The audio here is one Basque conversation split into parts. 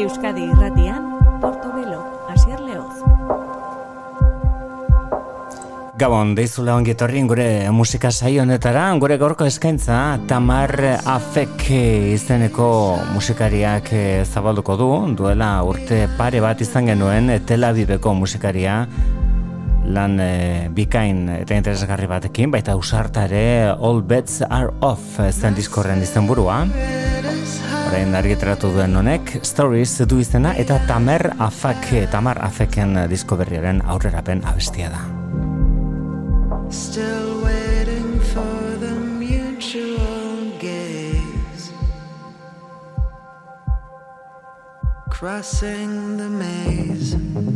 Euskadi irratian, Portobelo, Asier Leoz. Gabon, deizula ongetorri gure musika saio honetara, gure gorko eskaintza Tamar Afek izeneko musikariak eh, zabalduko du, duela urte pare bat izan genuen Tel Aviveko musikaria lan e, bikain eta interesgarri batekin, baita usartare All Bets Are Off zen diskorren izan burua. Horein argitratu duen honek, Stories du izena eta Tamer Afak, Tamar Afeken disko berriaren aurrerapen abestia da. Still waiting for the mutual gaze Crossing the maze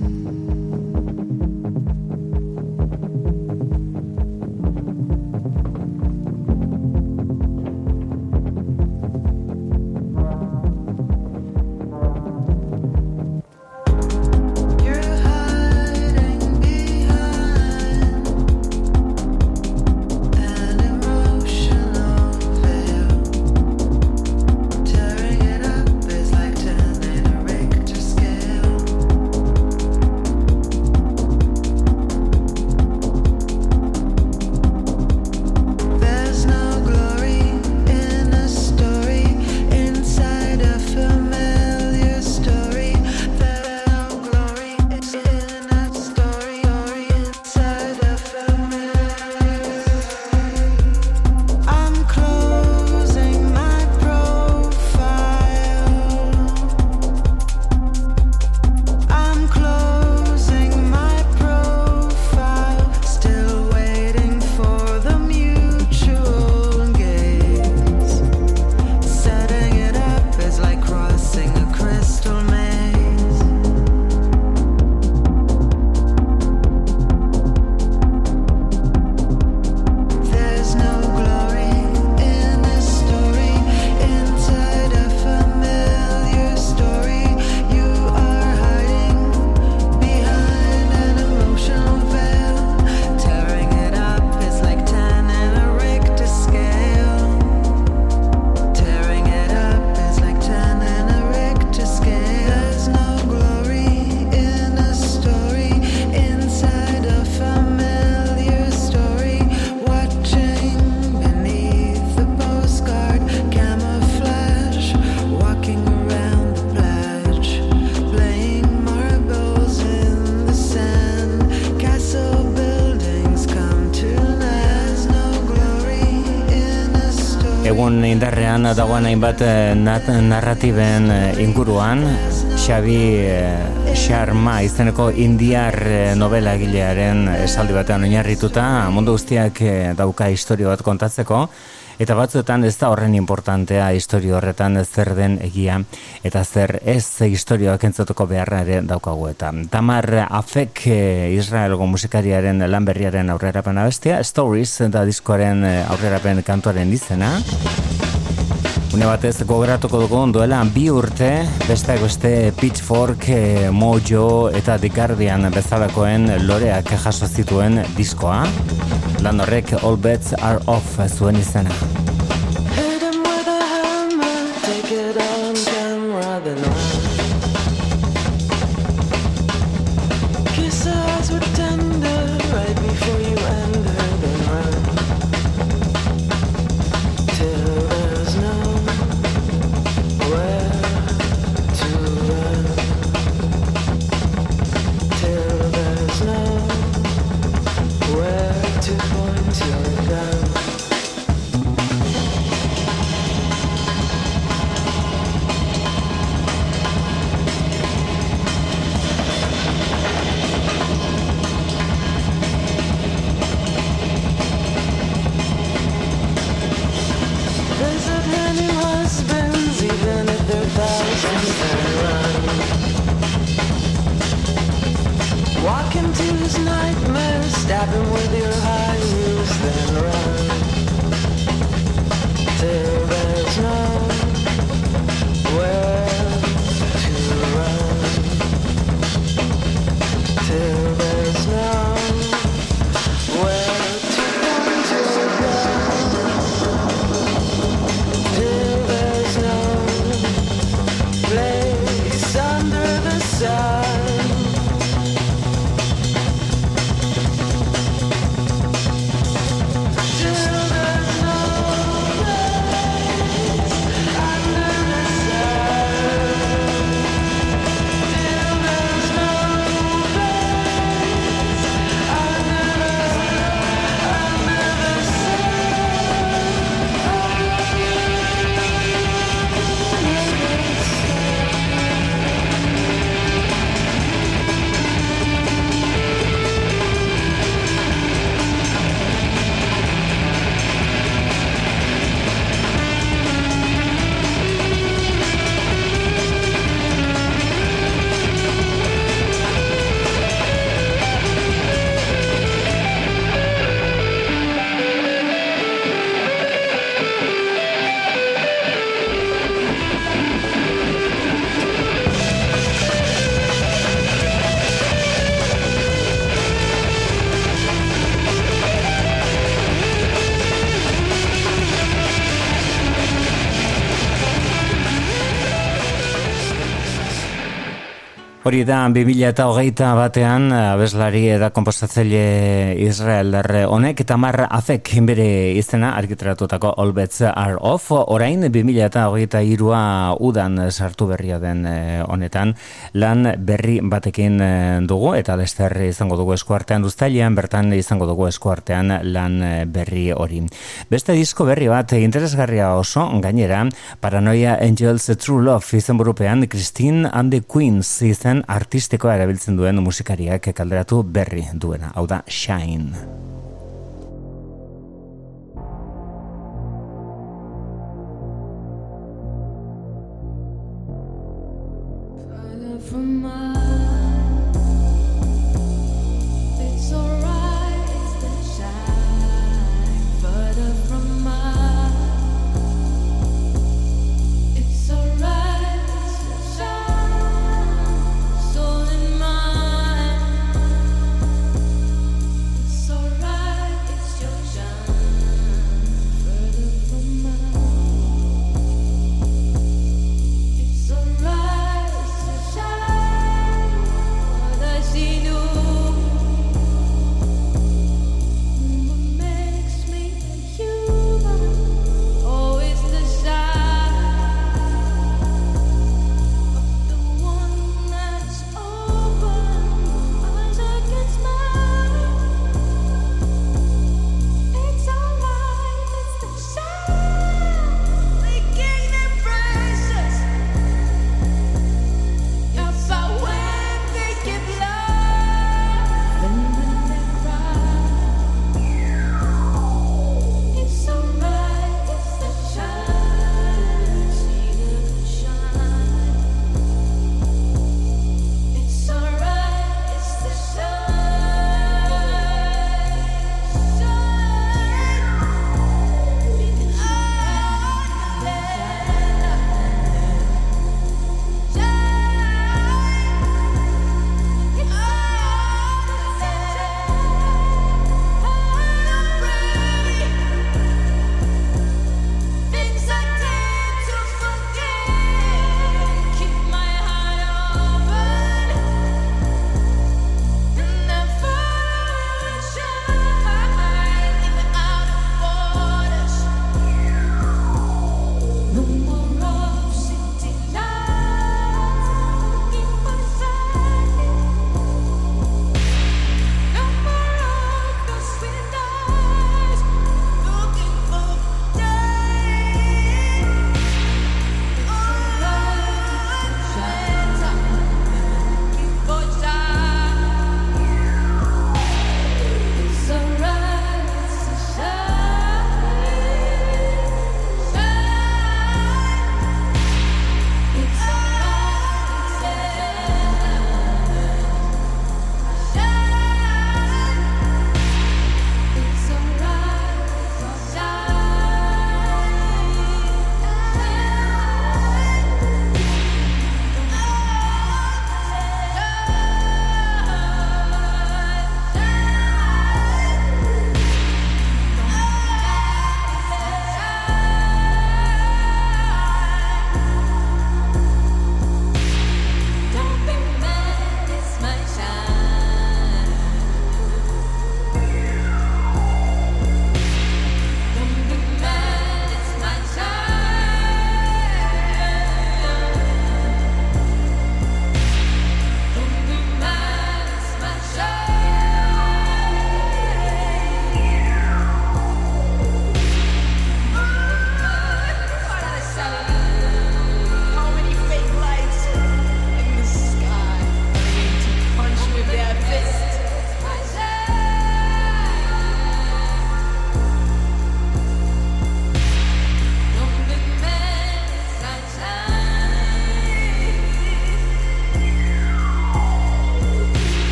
dagoen hainbat eh, narratiben eh, inguruan. Xabi eh, Sharma izeneko indiar novela gilearen esaldi batean oinarrituta. Mundu guztiak dauka historio bat kontatzeko. Eta batzuetan ez da horren importantea historio horretan zer den egia eta zer ez historioak entzatuko beharra ere daukagu eta. Tamar Afek Israelgo musikariaren lanberriaren aurrerapen abestia Stories da diskoaren aurrerapen kantuaren izena Une batez gogoratuko dugu duela bi urte, beste beste Pitchfork, eh, Mojo eta The Guardian bezalakoen loreak jaso zituen diskoa. Lan horrek All Bets Are Off zuen izena. Hori da, 2000 eta hogeita batean, abeslari eda kompostatzaile Israel honek, eta afek bere izena argiteratutako All Bets Are Off. Orain, 2000 eta irua udan sartu berria den eh, honetan, lan berri batekin eh, dugu, eta lester izango dugu eskuartean duztailean, bertan izango dugu eskuartean lan eh, berri hori. Beste disko berri bat, interesgarria oso, gainera, Paranoia Angels True Love izan burupean, Christine and the Queens izan artistikoa erabiltzen duen musikariak kalderatu berri duena, hau da Shine.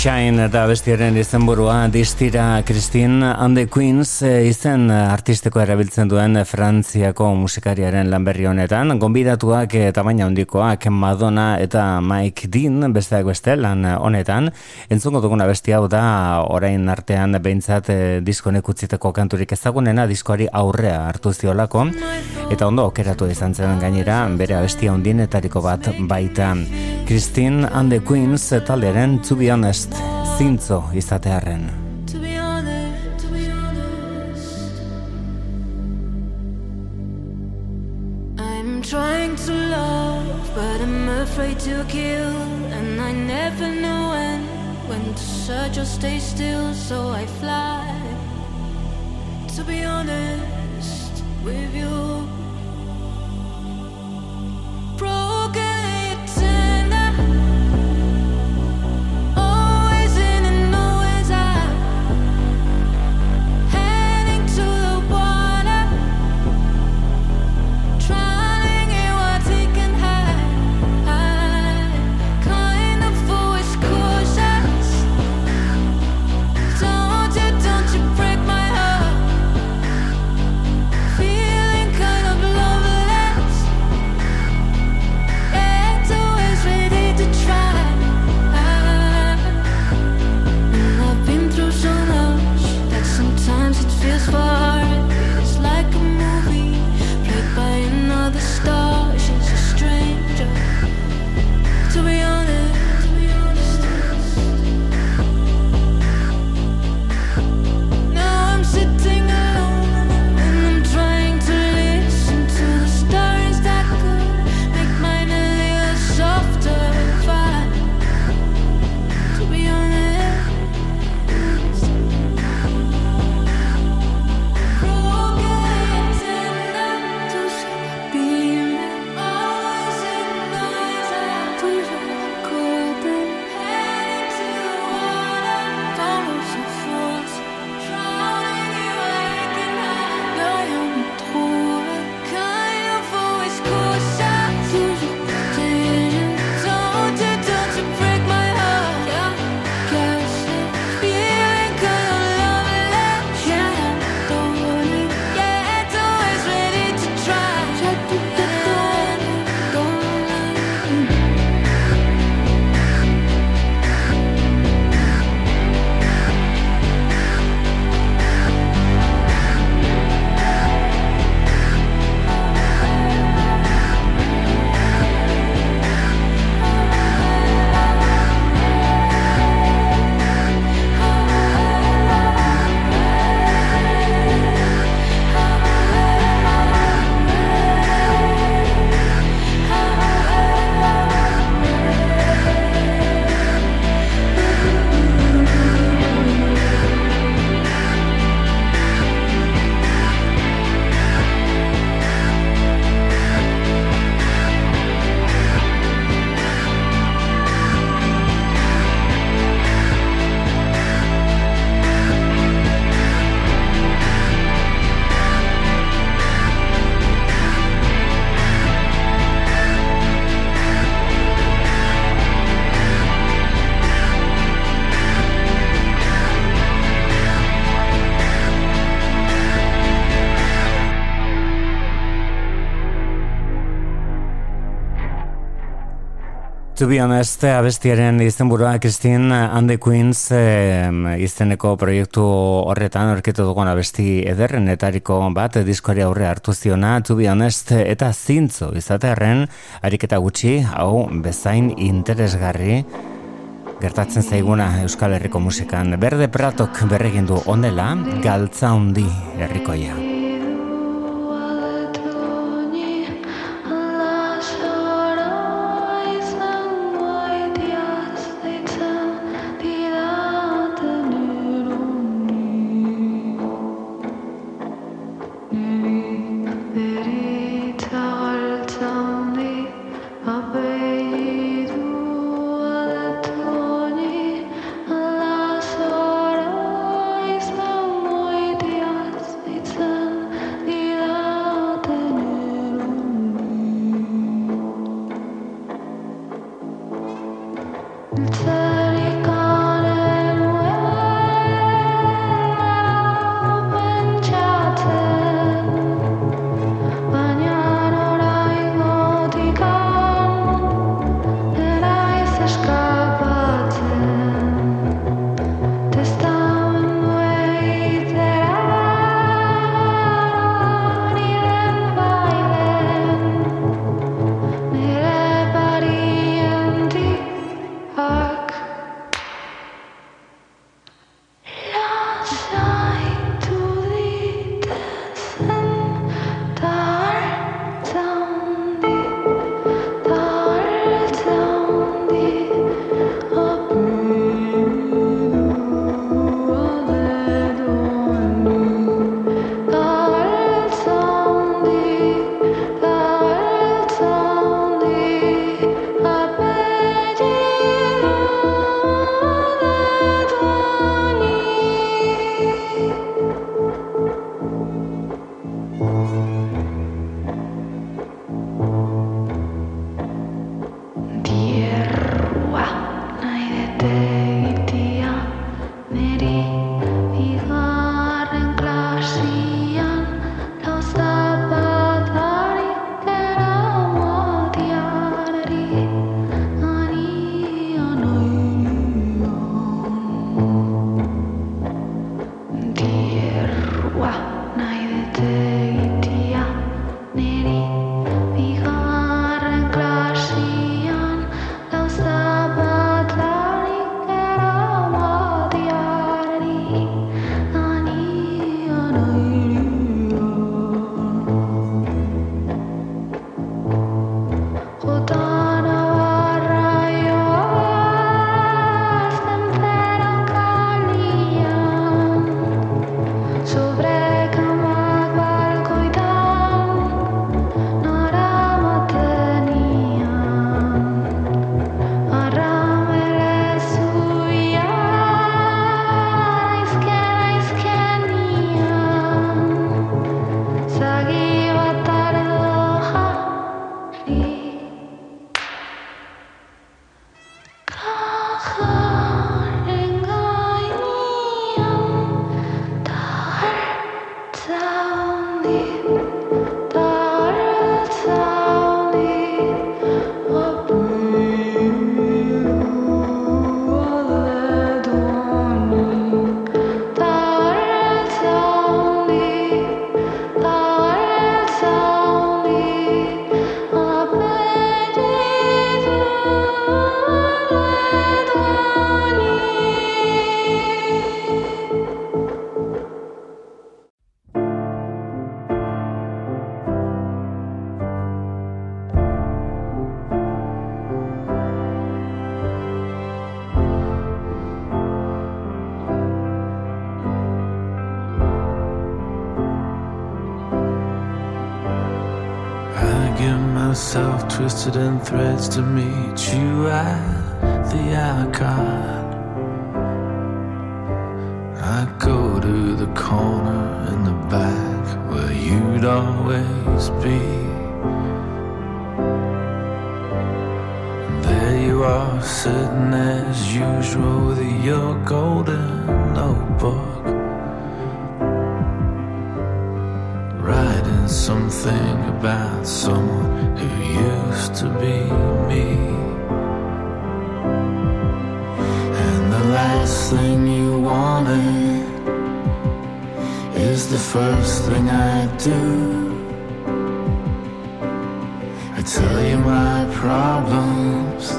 Shine eta bestiaren izenburua distira Christine and the Queens eh, izen artisteko erabiltzen duen Frantziako musikariaren lanberri honetan. Gonbidatuak eta baina handikoak Madonna eta Mike Dean besteak beste lan honetan. Entzungo duguna besti hau da orain artean behintzat eh, diskonek utziteko kanturik ezagunena diskoari aurrea hartu ziolako. Eta ondo okeratu izan zen gainera bere bestia hundinetariko bat baita. Christine and the Queens talderen to be honest zintzo izatearen. Trying to love, but I'm afraid to kill. And I never know when When to search or stay still. So I fly. To be honest with you To be honest, abestiaren izenburua Christine and the Queens eh, izeneko proiektu horretan orketu dugun abesti ederren etariko bat diskoari aurre hartu ziona To be honest, eta zintzo izatearen ariketa gutxi, hau bezain interesgarri gertatzen zaiguna Euskal Herriko musikan. Berde Pratok berregindu ondela, galtza hundi herrikoia. accident threats to meet you. At do. I tell you my problems,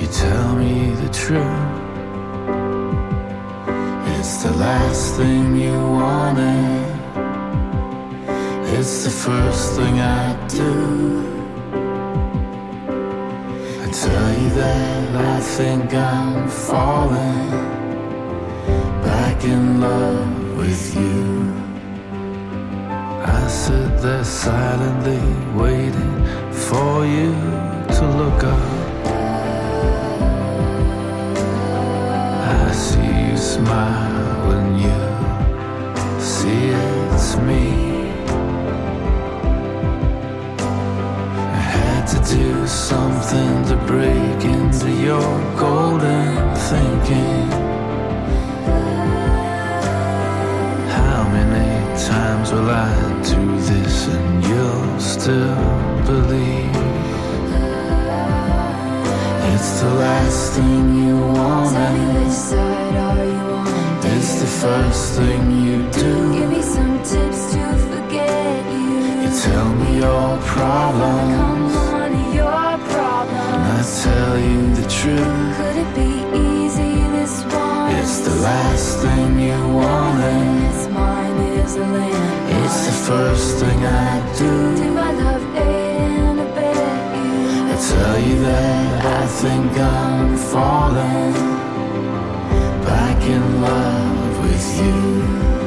you tell me the truth. It's the last thing you wanted. It's the first thing I do. I tell you that I think I'm falling back in love with you. There silently waiting for you to look up. I see you smile when you see it's me. I had to do something to break into your golden thinking. How many times will I do this and you'll still believe? It's the last thing you want. It's the first thing you do. Give me some tips to forget you. You tell me your problems i tell you the truth. Could it be the last thing you wanted. It's mine is a land. It's the first thing I do. Do my love and I bet you. I tell you that I think I'm falling back in love with you.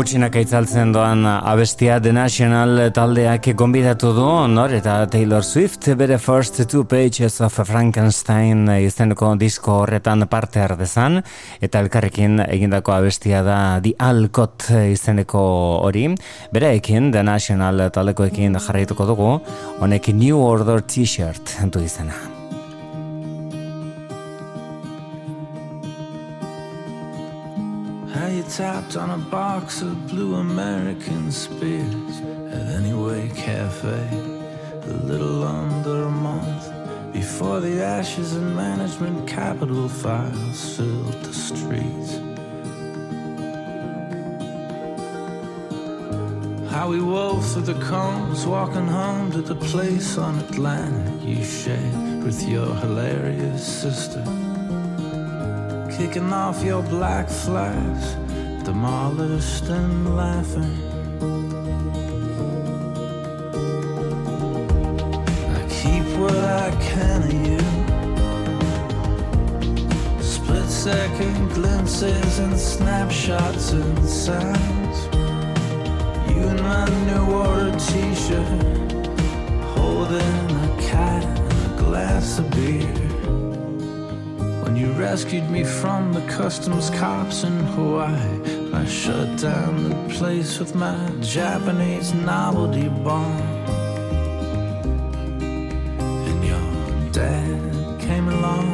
Gutxinak aitzaltzen doan abestia The National taldeak gonbidatu du, nor eta Taylor Swift bere First Two Pages of Frankenstein izeneko disko horretan parte ardezan, eta elkarrekin egindako abestia da The Alcott izeneko hori, bere ekin The National taldekoekin jarraituko dugu, honek New Order T-shirt entu izena. Tapped on a box of blue American spears at Anyway Cafe a little under a month before the ashes and management capital files filled the streets. How we wove through the combs, walking home to the place on Atlantic you shared with your hilarious sister. Kicking off your black flags demolished and laughing. I keep what I can of you. Split second glimpses and snapshots and sounds. You in my new order t shirt, holding a cat and a glass of beer. You rescued me from the customs cops in Hawaii, I shut down the place with my Japanese novelty bomb. And your dad came along.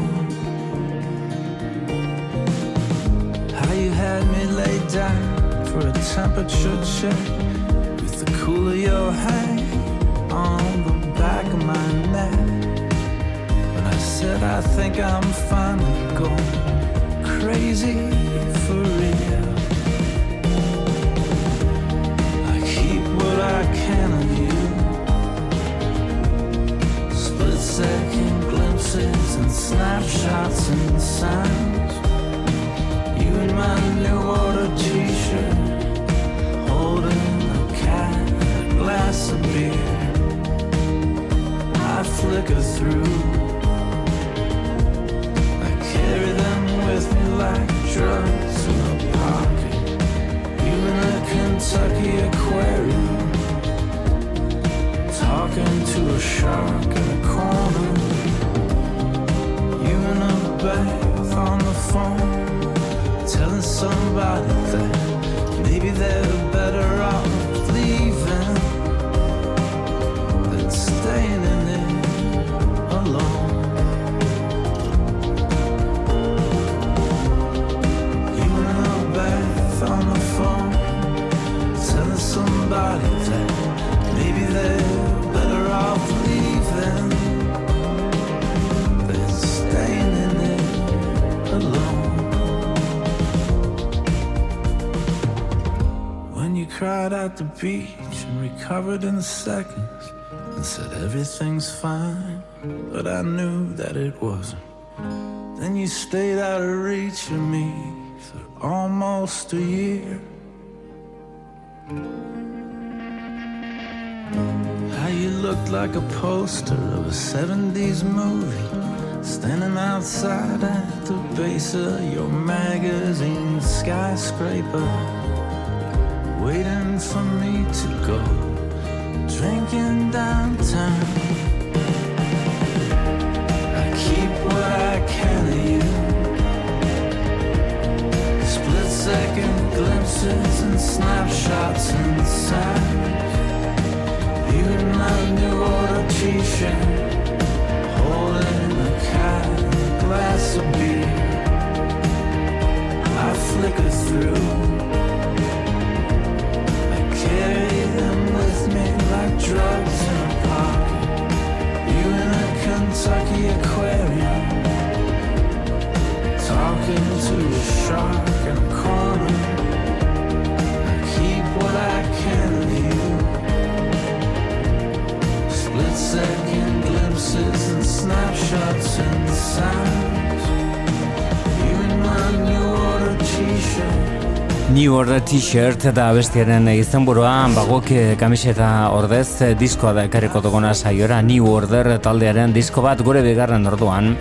How you had me laid down for a temperature check at the beach and recovered in seconds and said everything's fine, but I knew that it wasn't. Then you stayed out of reach of me for almost a year. How you looked like a poster of a 70s movie Standing outside at the base of your magazine skyscraper to go. Drinking downtown. I keep what I can of you. Split second glimpses and snapshots sounds you in my new order t-shirt Holding a cat glass of beer. I flicker through like drugs in a pocket You in a Kentucky aquarium Talking to a shark in a corner I keep what I can of you Split second glimpses and snapshots and sounds. You in my new order t-shirt. New Order T-shirt eta bestiaren izenburua bagok kamiseta ordez diskoa da ekarriko duguna saiora New Order taldearen disko bat gure bigarren orduan.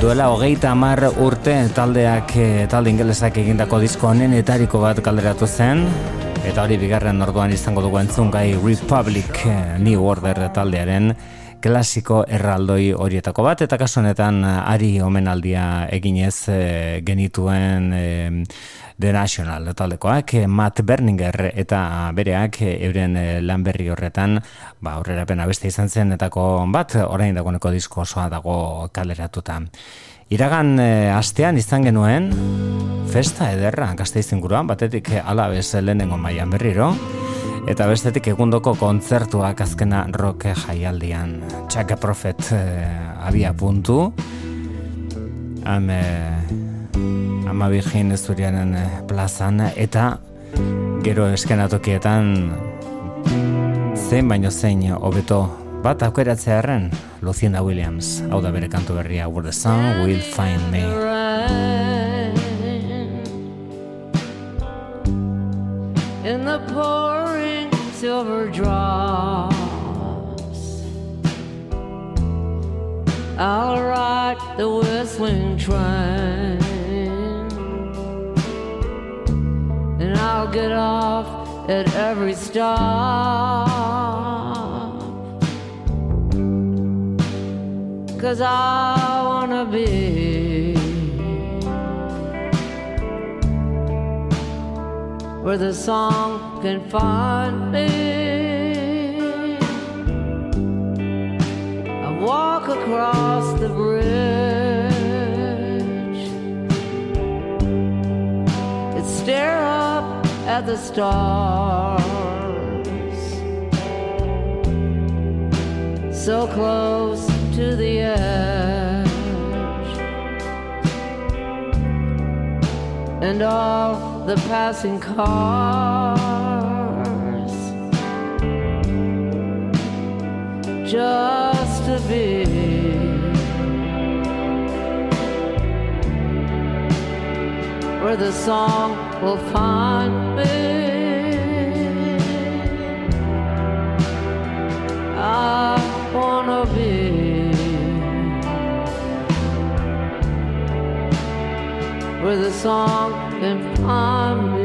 Duela hogeita hamar urte taldeak eh, talde ingelesak egindako disko honen etariko bat kalderatu zen eta hori bigarren orduan izango dugu entzun gai Republic eh, New Order taldearen klasiko erraldoi horietako bat eta kasu honetan ari omenaldia eginez genituen The National taldekoak Matt Berninger eta bereak euren lan berri horretan ba aurrerapen beste izan zen etako bat orain dagoeneko disko osoa dago kaleratuta. Iragan e, astean izan genuen festa ederra gazteiz inguruan batetik alabez lehenengo mailan berriro eta bestetik egundoko kontzertuak azkena rock jaialdian. Chaka Prophet e, abia puntu. Am, ama birgin zurianen eh, plazan. Eta gero eskenatokietan zein baino zein hobeto bat aukeratzea erren Lucinda Williams. Hau da bere kantu berria Where the sun will find me. In the pouring silver drops I'll ride the whistling train and I'll get off at every stop. Cause I wanna be where the song can find me. I walk across the bridge. and stare up at the stars. So close to the edge, and all the passing cars just to be. where the song will find me. song and promise.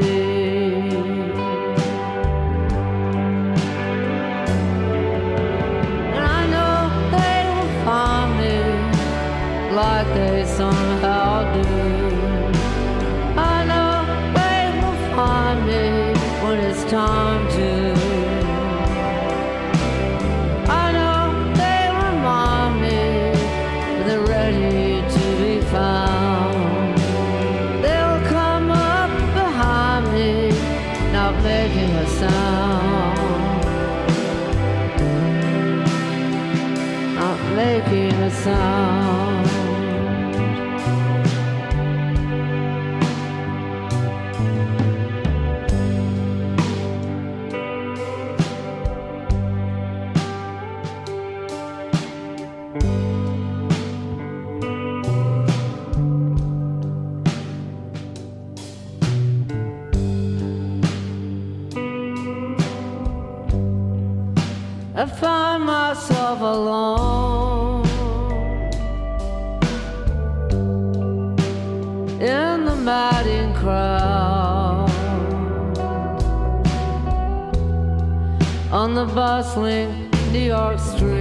I find myself alone in the madding crowd on the bustling New York streets.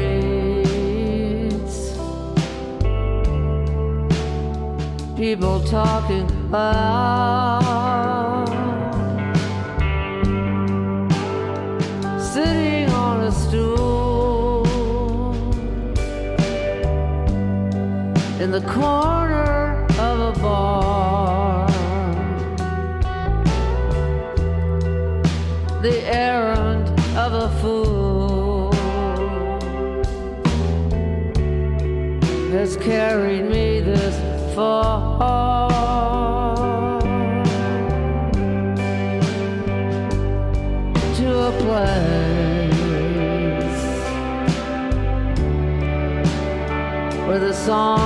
People talking about. In the corner of a bar. The errand of a fool. has carried me this far. To a place where the song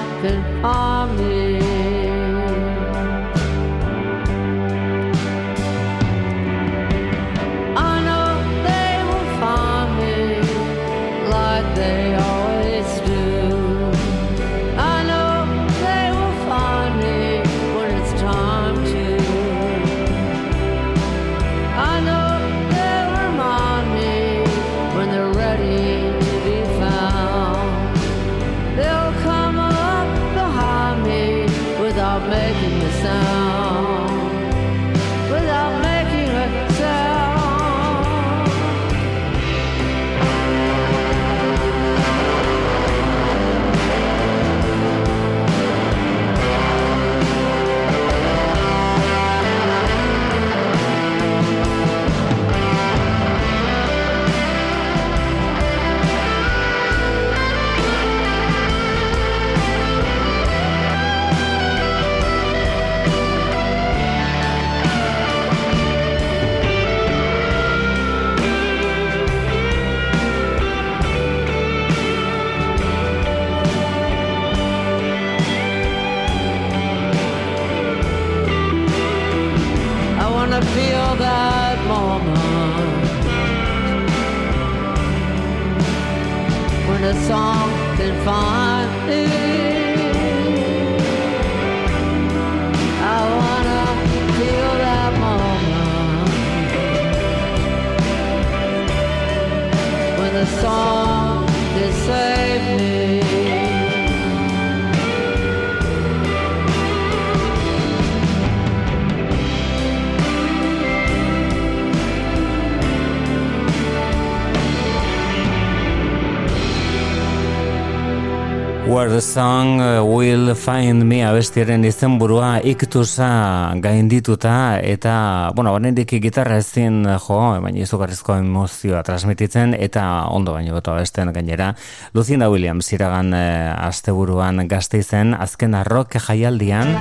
song uh, will find me abestiaren izenburua iktusa gaindituta eta, bueno, honendik gitarra ezin jo, baina izugarrizko emozioa transmititzen eta ondo baino beto abesten gainera. Lucinda Williams iragan uh, asteburuan gazte izen, azken arrok jaialdian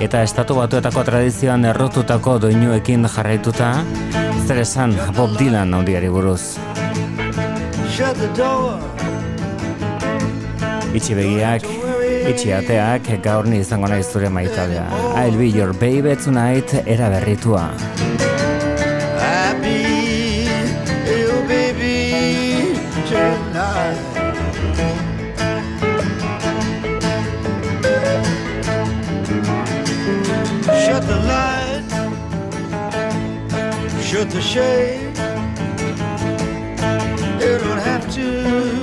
eta estatu batuetako tradizioan errotutako doinuekin jarraituta, zer esan Bob Dylan ondiari buruz. Shut the door. Itxi begiak, itxi ateak, gaur ni izango naiz zure maitalea. I'll be your baby tonight, era berritua. I'll be your baby tonight. Shut the light, shut the shade. You don't have to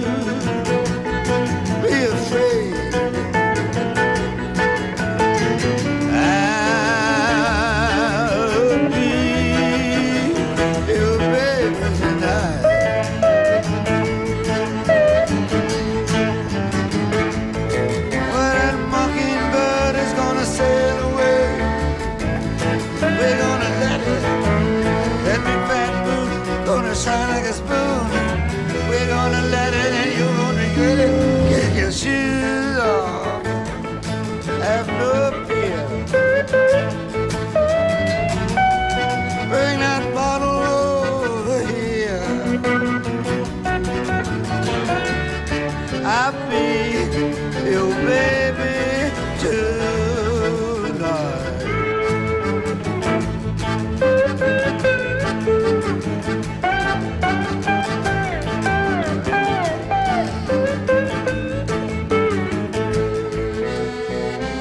I'll be your baby tonight.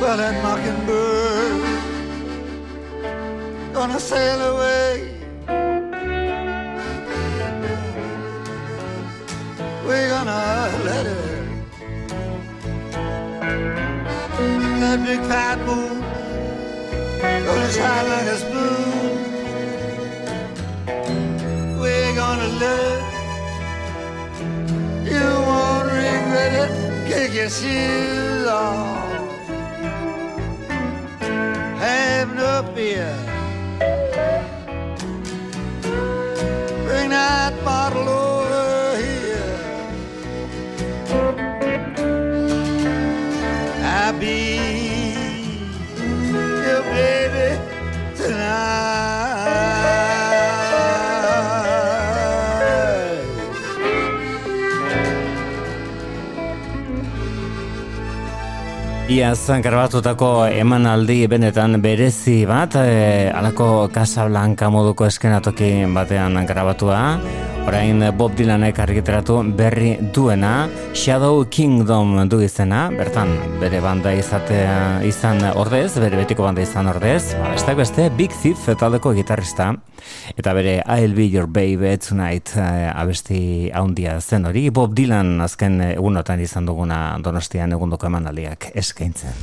Well, that mockingbird gonna sail away. Gonna shine like a spoon. We're gonna it. You won't regret it. Kick your shoes off. Have no fear. Iaz grabatutako emanaldi benetan berezi bat, e, alako Casablanca moduko eskenatoki batean grabatua. Orain Bob Dylanek argiteratu berri duena, Shadow Kingdom du izena, bertan bere banda izatea izan ordez, bere betiko banda izan ordez, ba, besteak beste Big Thief taldeko gitarrista, eta bere I'll Be Your Baby Tonight eh, abesti haundia zen hori, Bob Dylan azken egunotan izan duguna donostian egundoko emanaldiak eskaintzen.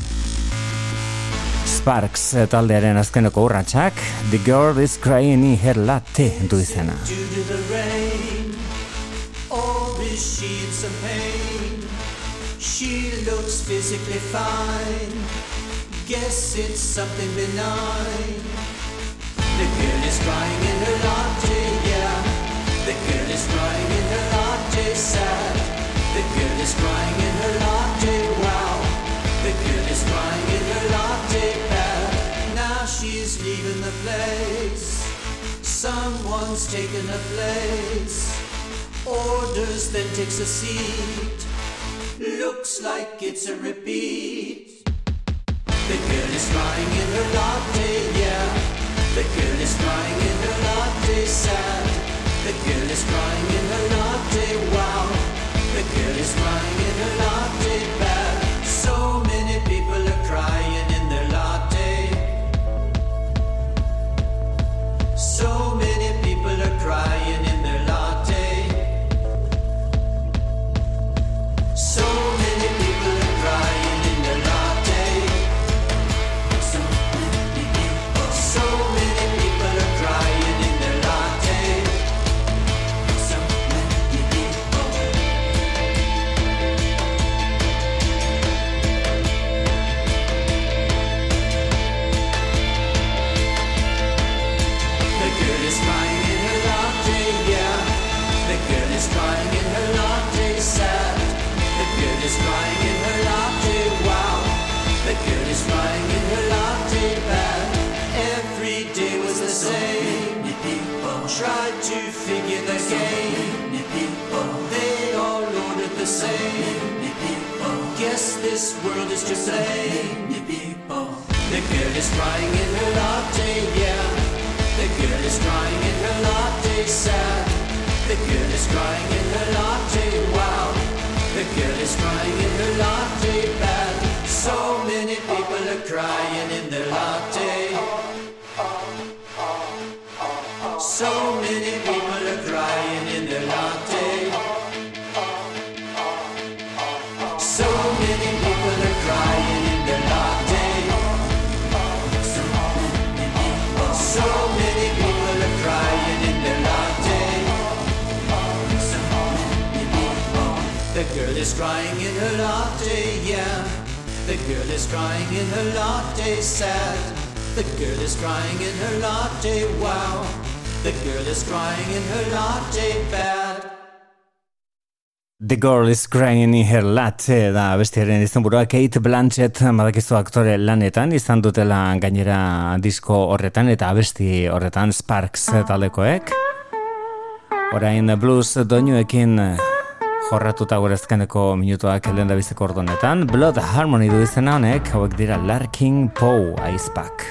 Sparks taldearen azkeneko urratsak, The Girl is Crying in Her Latte du izena. Sheets of pain. She looks physically fine. Guess it's something benign. The girl is crying in her latte, yeah. The girl is crying in her latte, sad. The girl is crying in her latte, wow. The girl is crying in her latte, bad. Now she's leaving the place. Someone's taken her place. Orders, then takes a seat. Looks like it's a repeat. The girl is crying in her latte, yeah. The girl is crying in her latte, sad. The girl is crying in her latte, wow. The girl is crying in this So Girl is Crying in Her Latte da bestiaren izan burua Kate Blanchett badakizu aktore lanetan izan dutela gainera disko horretan eta abesti horretan Sparks talekoek orain blues doinuekin jorratuta gorezkeneko minutuak lehen da biziko ordonetan Blood Harmony du izena honek hauek dira Larking Poe Icepack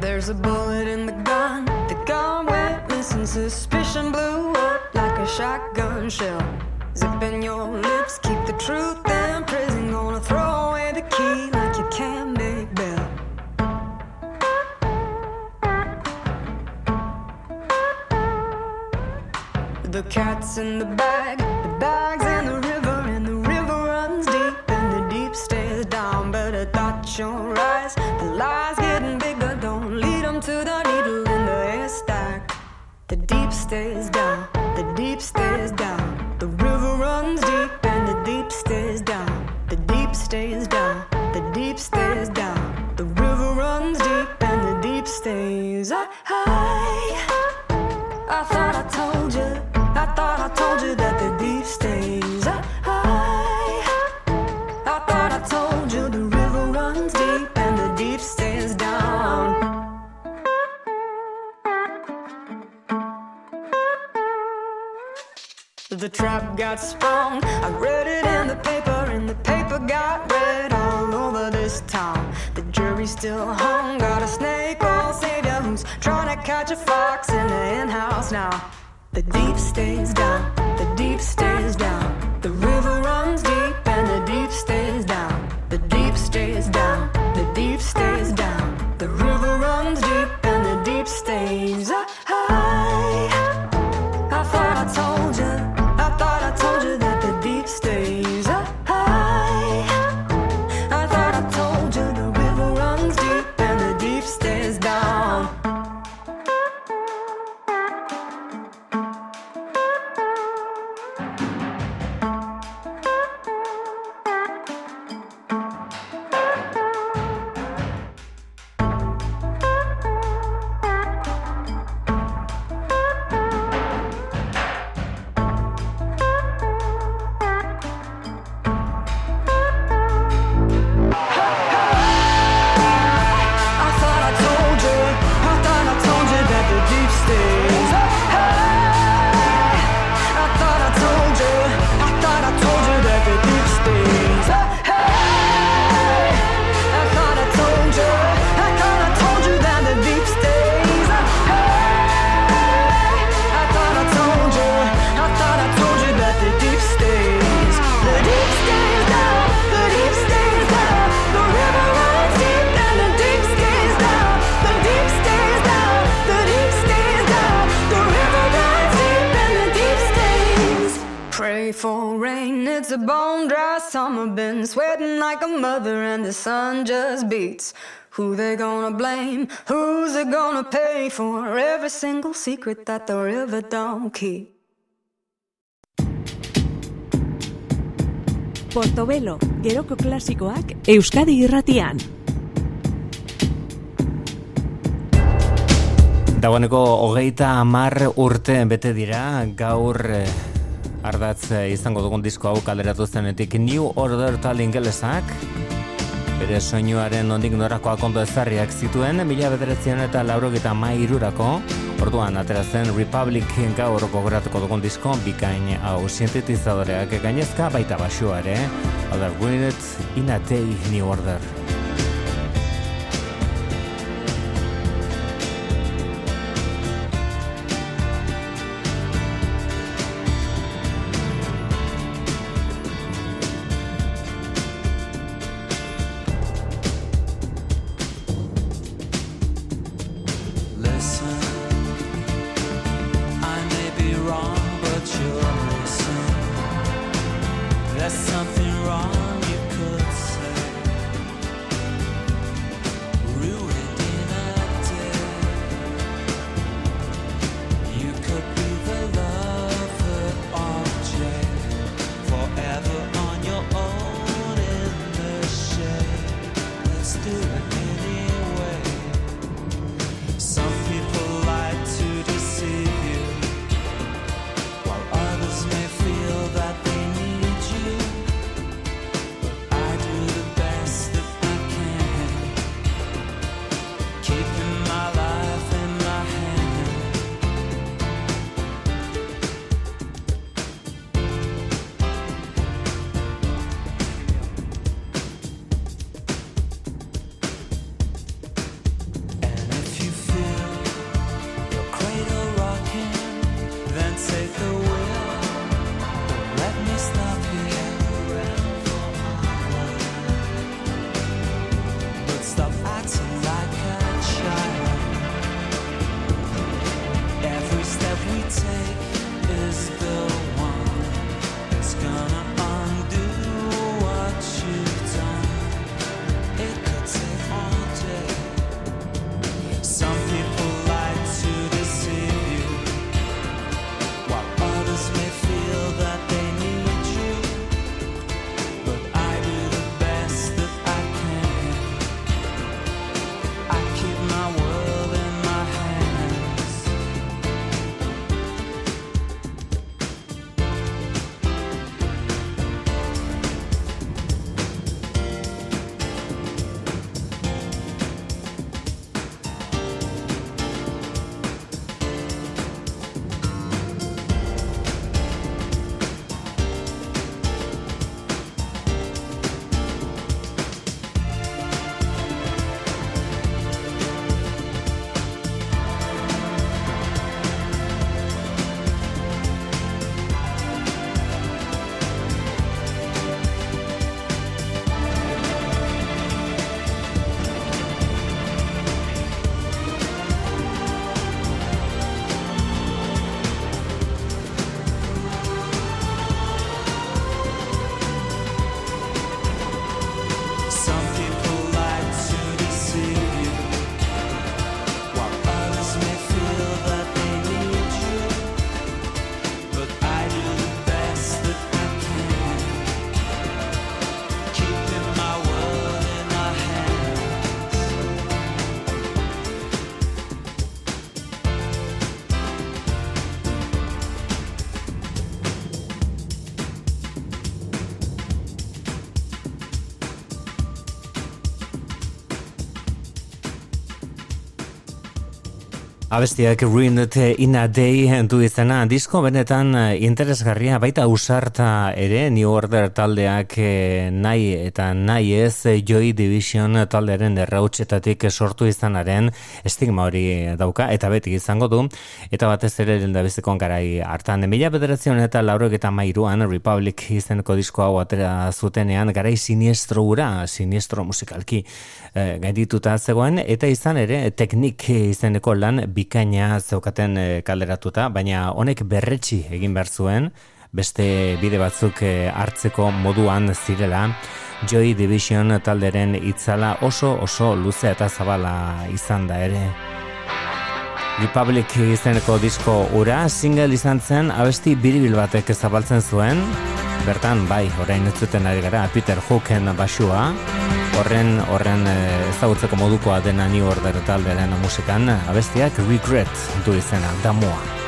There's a bullet in the gun. The gun went missing. Suspicion blew up like a shotgun shell. Zipping your lips, keep the truth in prison. Gonna throw away the key like you can't make bail. The cat's in the bag, the bag's in the river, and the river runs deep, and the deep stays down. Better dot your eyes, the lies getting bigger. Don't lead 'em to the needle in the haystack. The deep stays down, stays down, the deep stays down. The river runs deep, and the deep stays high. I thought I told you, I thought I told you that the deep stays high. I thought I told you the river runs deep and the deep stays down. The trap got sprung. I read it in the paper, the paper got read all over this town. The jury still hung. Got a snake oil savior who's trying to catch a fox in the hen house now. The deep stays down. The deep stays down. Secret that the river don't keep? Portobelo, geroko klasikoak Euskadi irratian. Dagoeneko hogeita hamar urte bete dira gaur eh, ardatz eh, izango dugun disko hau kaleratu zenetik New Order tal ingelesak bere soinuaren ondik norakoak ondo ezarriak zituen mila bederatzean eta laurogeta mairurako orduan atera zen Republic gaur gogoratuko dugun disko bikain hau sintetizadoreak gainezka baita basua ere Other Winnet in a Day New Order. Abestiak Ruined in a Day du izena, disko benetan eh, interesgarria, baita usarta ere, New Order taldeak eh, nahi eta nahi ez eh, Joy Division taldearen errautxetatik sortu izanaren estigma hori dauka, eta beti izango du, eta batez ere lendabizikon garai hartan. Mila bederazion eta laurok eta mairuan Republic izeneko disko hau atera zutenean, garai siniestro ura, siniestro musikalki eh, gaindituta zegoen, eta izan ere teknik izeneko lan bikaina zeukaten eh, kalderatuta, baina honek berretsi egin behar zuen, beste bide batzuk eh, hartzeko moduan zirela, Joy Division talderen itzala oso oso luze eta zabala izan da ere. Republic izeneko disko ura, single izan zen abesti biribil batek zabaltzen zuen, bertan bai, orain ez zuten ari gara, Peter Hooken basua, horren horren eh, ezagutzeko modukoa dena New Order taldearen musikan, abestiak Regret du izena, damua.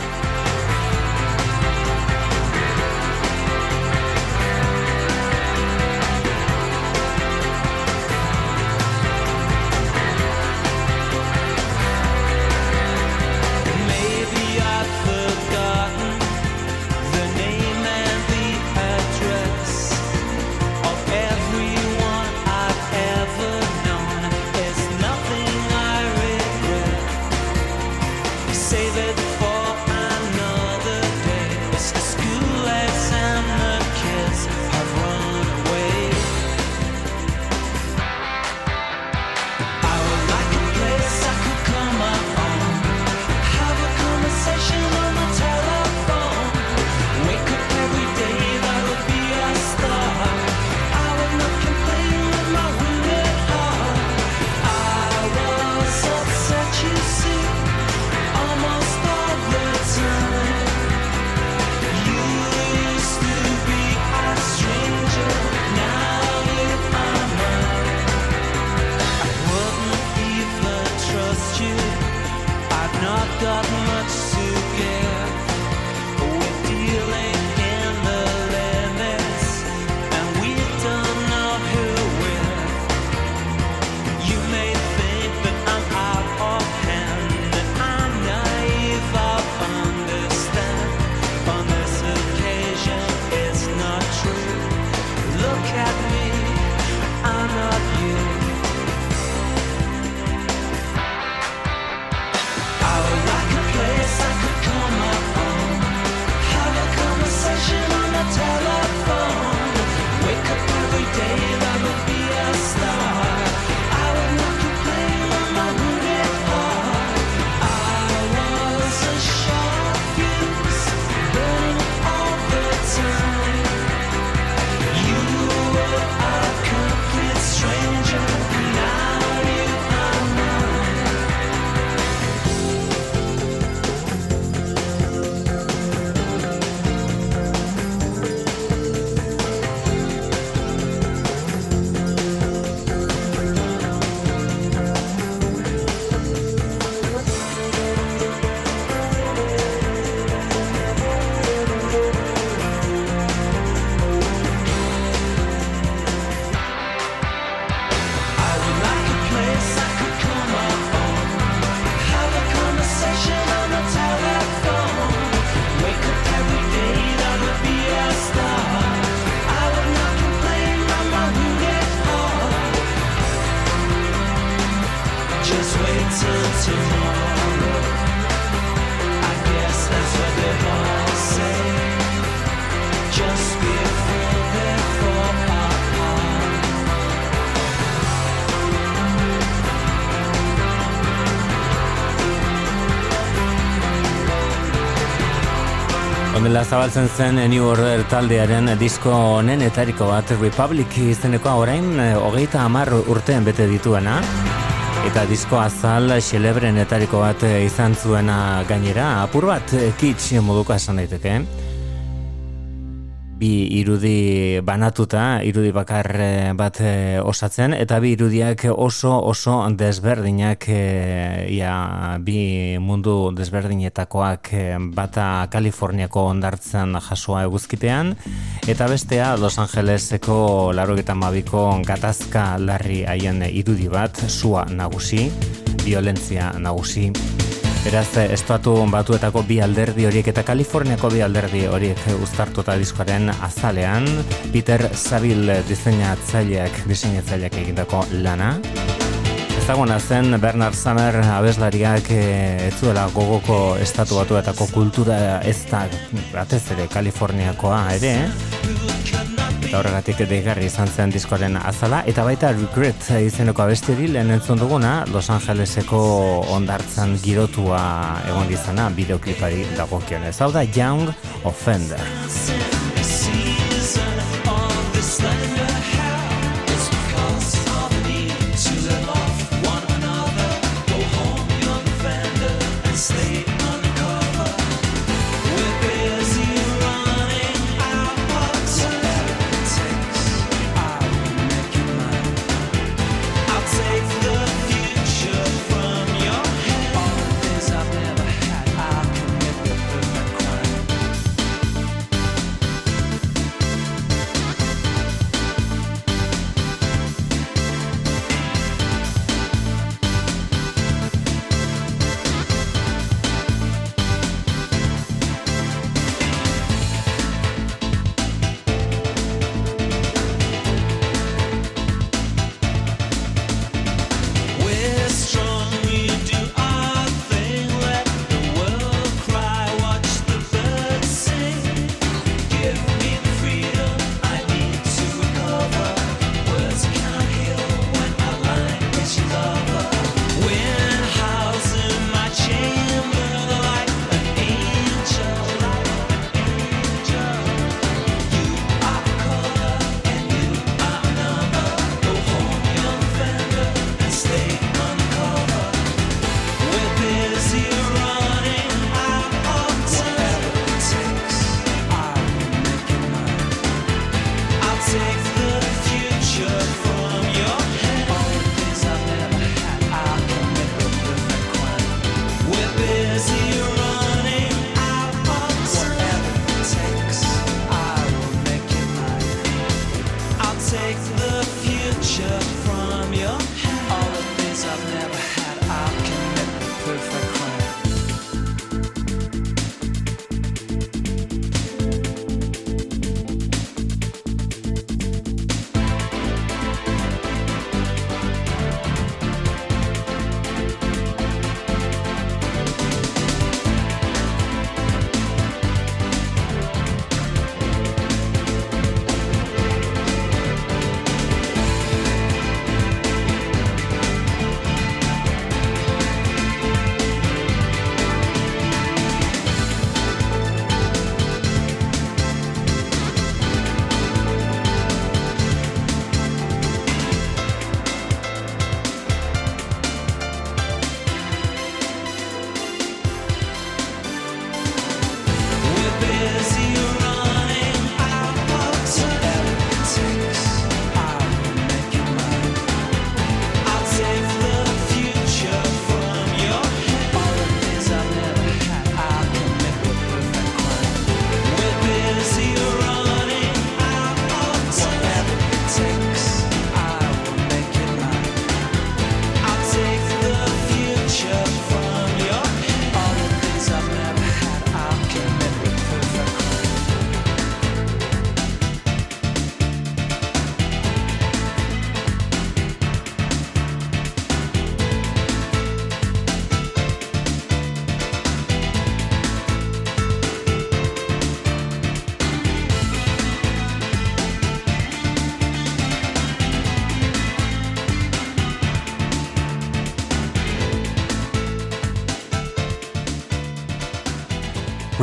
Ondela zabaltzen zen New Order taldearen disko honen etariko bat. Republic izenekoa orain eh, hogeita hamar urtean bete dituena. Eta disko azal xelebren etariko bat eh, izan zuena gainera. Apur bat eh, kitsch moduko esan daiteke bi irudi banatuta, irudi bakar eh, bat eh, osatzen, eta bi irudiak oso oso desberdinak, eh, ia, bi mundu desberdinetakoak bata Kaliforniako ondartzen jasua eguzkipean, eta bestea Los Angeleseko larogetan mabiko gatazka larri haien irudi bat, sua nagusi, violentzia nagusi. Beraz, estuatu batuetako bi alderdi horiek eta Kaliforniako bi alderdi horiek uztartuta diskoaren azalean, Peter Sabil diseinatzaileak, diseinatzaileak egindako lana. Ezaguna zen Bernard Summer abeslariak e, ez zuela gogoko estatu batuetako kultura ez da batez ere Kaliforniakoa ere, eta horregatik deigarri izan zen diskoaren azala, eta baita Regret izeneko abestiri lehen entzun duguna Los Angeleseko ondartzan girotua egon dizana bideoklipari dagokionez. Hau da Young Offender.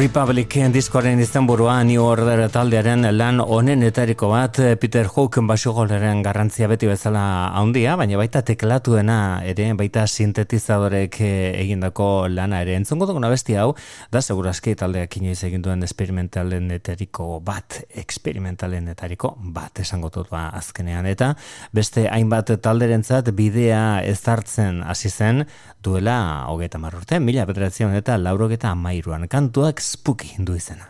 Republic diskoaren izenburua New Order taldearen lan onenetariko bat Peter Hook basugoleren garrantzia beti bezala handia, baina baita teklatuena ere, baita sintetizadorek egindako lana ere. Entzongo duguna besti hau, da seguraski taldeak inoiz egin duen etariko bat, etariko bat esango dut ba azkenean. Eta beste hainbat talderentzat bidea ezartzen hasi zen duela hogeta marrurte, mila bederatzen eta laurogeta amairuan kantuak spooky du izena.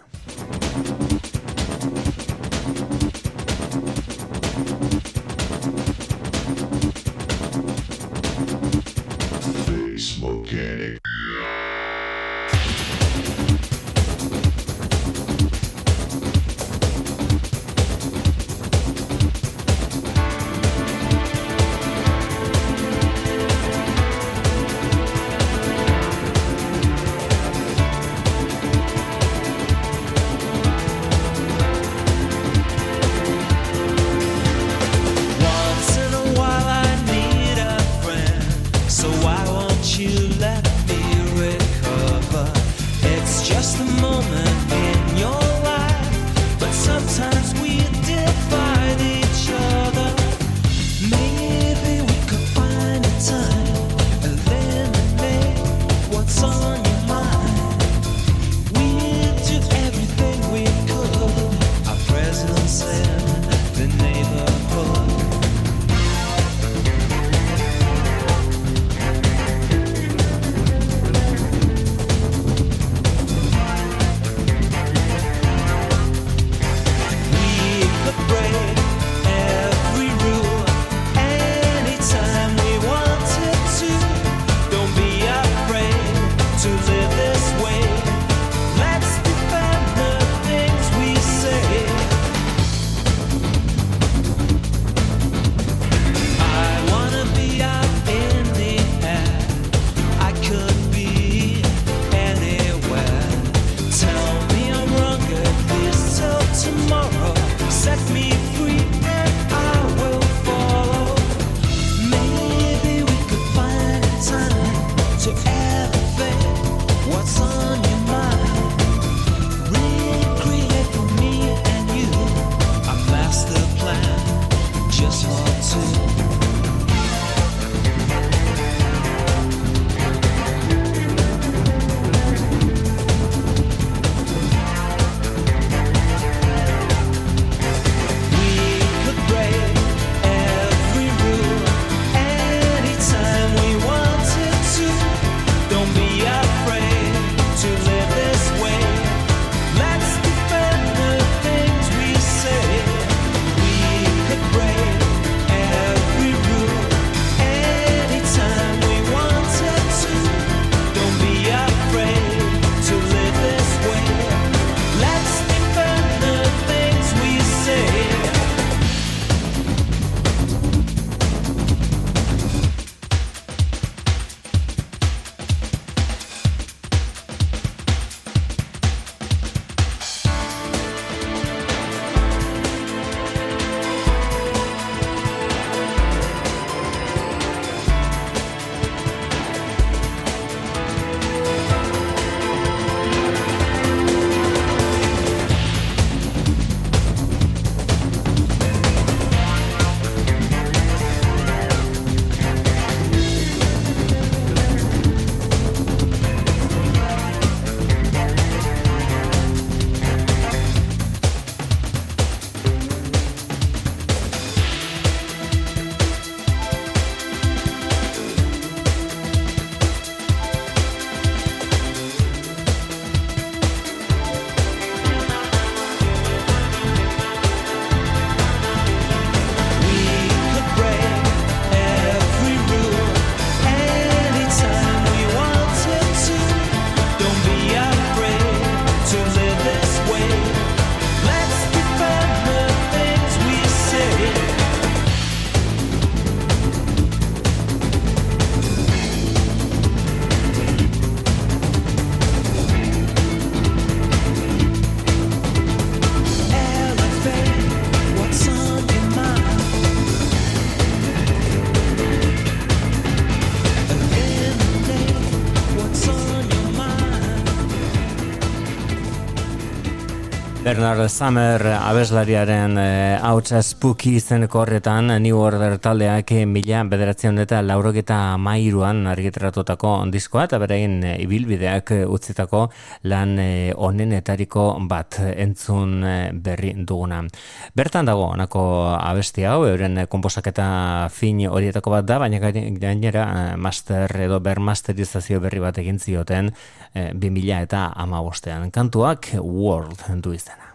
Bernard Summer abeslariaren e, hautsa spooky izeneko horretan New Order taldeak mila bederatzen eta laurogeta mairuan argiteratutako diskoa eta berein e, ibilbideak utzitako lan e, onenetariko bat entzun berri duguna. Bertan dago, onako abesti hau, euren komposaketa fin horietako bat da, baina gainera master edo bermasterizazio berri bat egin zioten e, 2000 eta amabostean. Kantuak World du izena.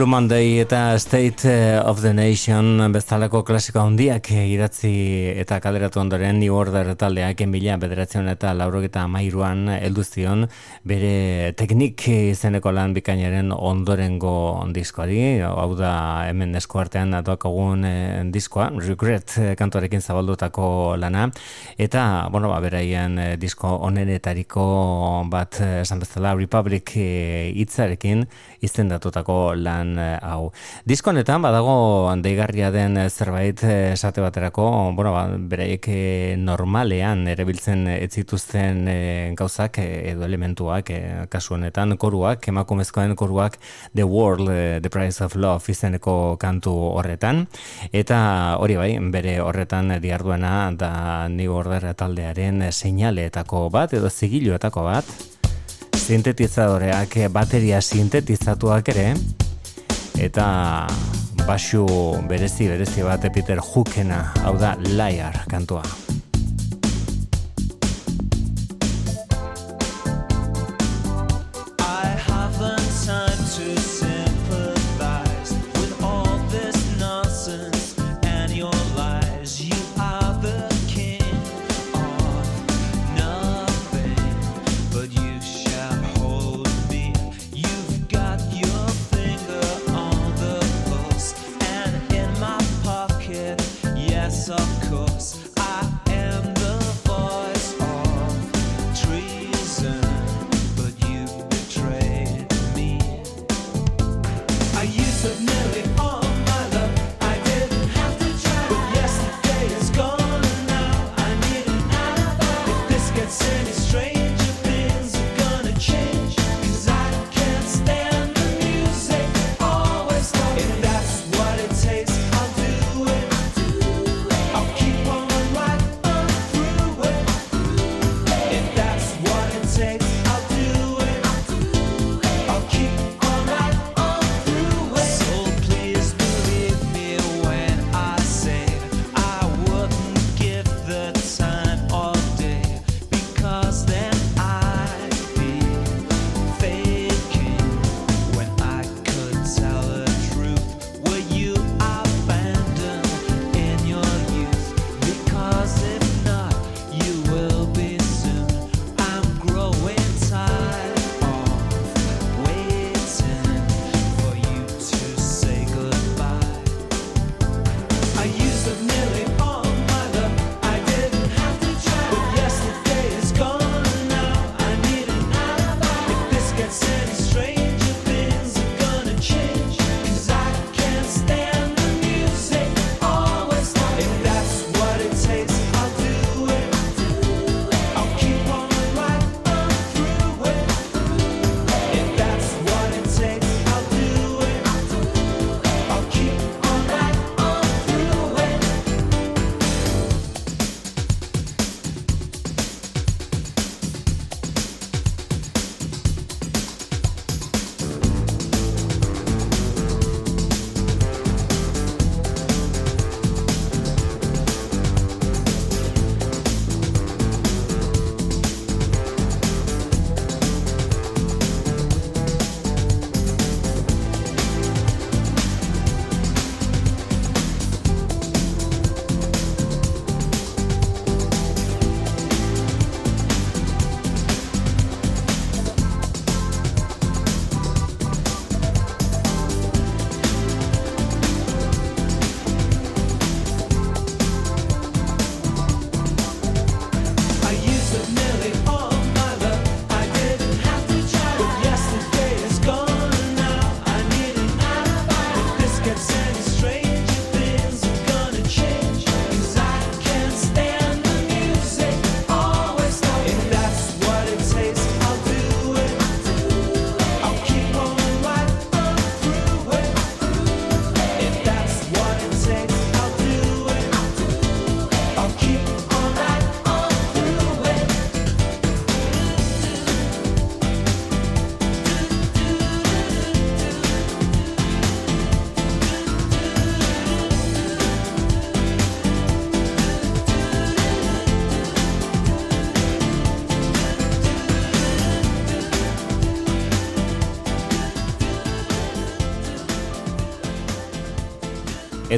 Blue Monday eta State eh, of the Nation bezalako klasiko handiak idatzi eta kaleratu ondoren New Order taldeak enbila bederatzen eta laurogeta amairuan elduzion bere teknik izeneko lan bikainaren ondorengo diskoari, hau da hemen eskuartean atuakagun eh, diskoa, Regret kantorekin zabaldutako lana, eta, bueno, ba, beraian eh, disko onenetariko bat esan bezala Republic hitzarekin izendatutako lan Eh, hau. Diskonetan badago deigarria den eh, zerbait eh, esate baterako, bueno, ba, beraiek normalean erabiltzen ez zituzten gauzak edo elementuak, kasu honetan koruak, emakumezkoen koruak The World, The Price of Love izeneko kantu horretan, eta hori bai, bere horretan diarduena da New Order taldearen seinaleetako bat edo zigiluetako bat, sintetizadoreak bateria sintetizatuak ere, eta basu berezi berezi bat Peter Hookena hau da Liar kantua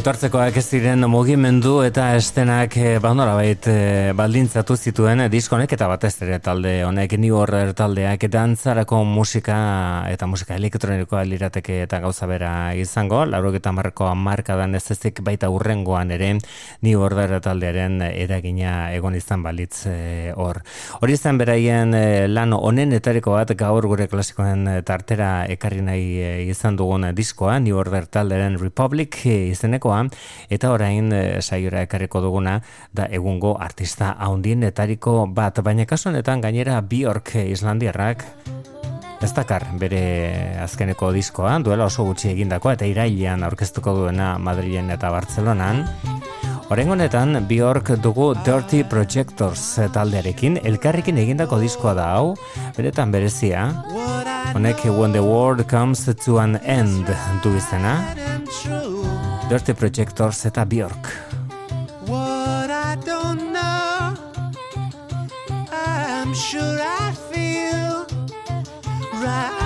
Etortzekoak ez ziren mugimendu eta estenak e, bait e, baldintzatu zituen e, diskonek eta batez ere talde honek New Order taldeak eta musika eta musika elektronikoa lirateke eta gauza bera izango, laurok eta marko markadan ez ezik baita urrengoan ere New Order taldearen eragina egon izan balitz hor. Hori izan beraien lan honen etariko bat gaur gure klasikoen tartera ekarri nahi izan dugun diskoa New Order taldearen Republic izenek eta orain e, saiora ekarriko duguna da egungo artista haundienetariko bat, baina kasu honetan gainera Bjork Islandiarrak ez dakar bere azkeneko diskoa, duela oso gutxi egindakoa eta irailean aurkeztuko duena Madrilen eta Bartzelonan. Horen honetan, Bjork dugu Dirty Projectors taldearekin, elkarrekin egindako diskoa da hau, beretan berezia, honek When the World Comes to an End du izena, Dirty Projectors eta Bjork. What I don't know I'm sure I feel Right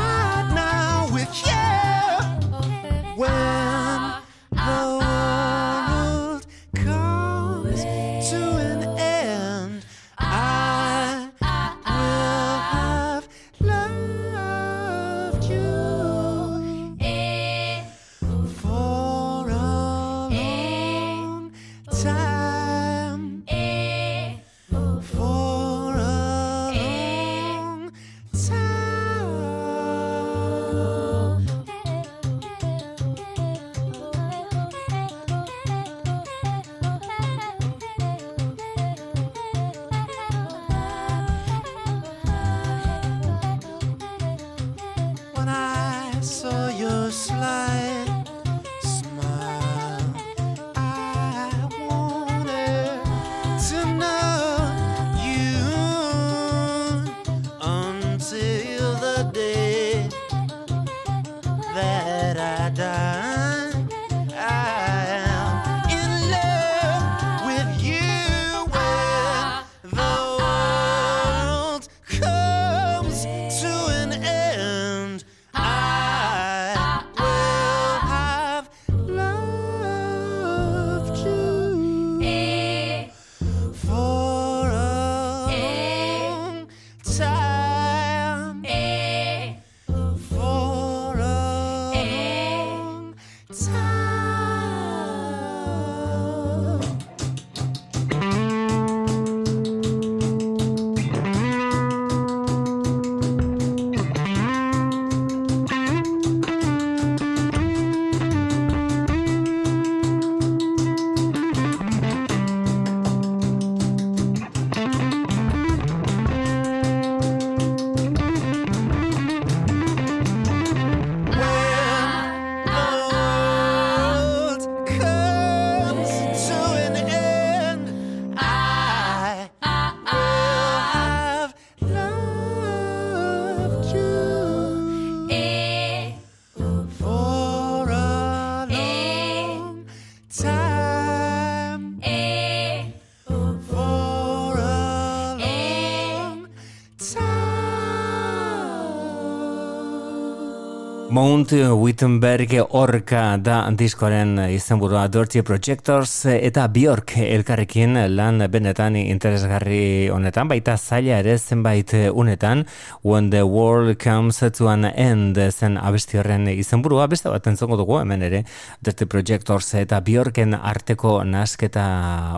Mount Wittenberg orka da diskoaren izenburua Dirty Projectors eta Bjork elkarrekin lan benetan interesgarri honetan, baita zaila ere zenbait unetan When the World Comes to an End zen abesti horren izenburua, beste bat entzongo dugu hemen ere Dirty Projectors eta Bjorken arteko nasketa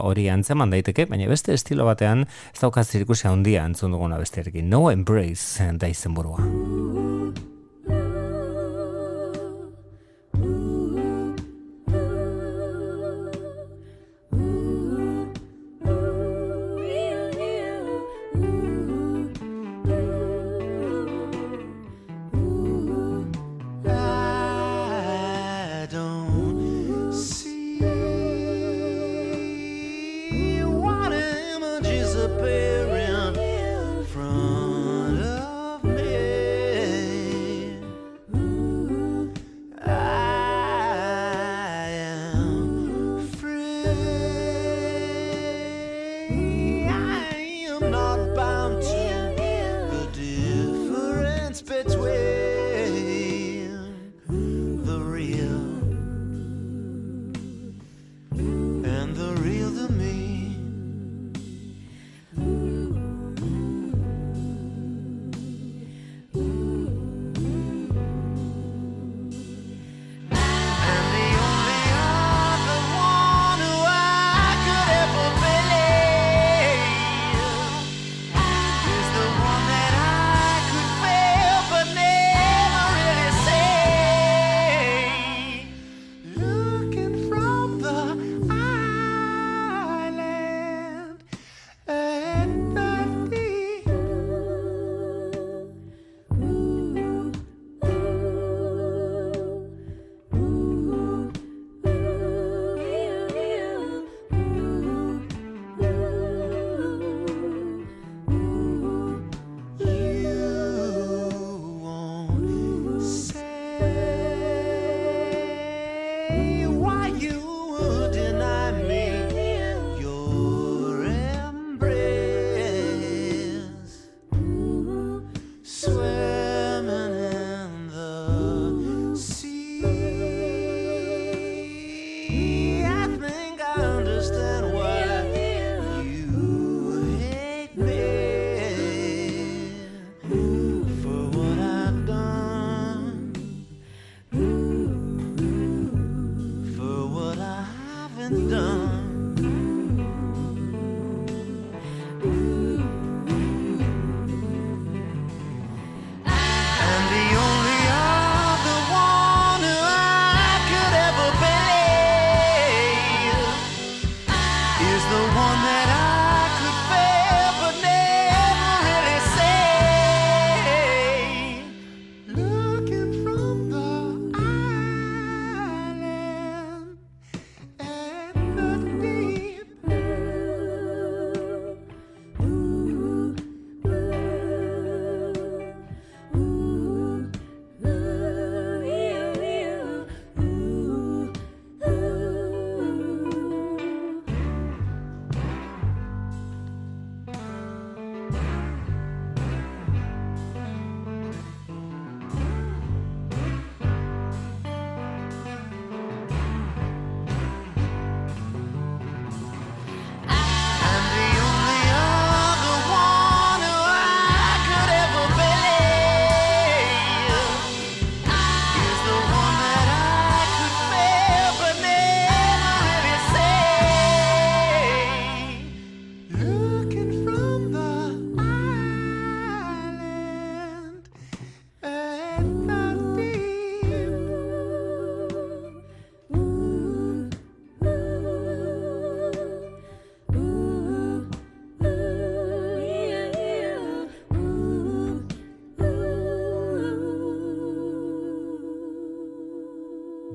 hori antzeman daiteke, baina beste estilo batean ez dauka zirikusia handia entzun duguna bestearekin. No Embrace da izenburua.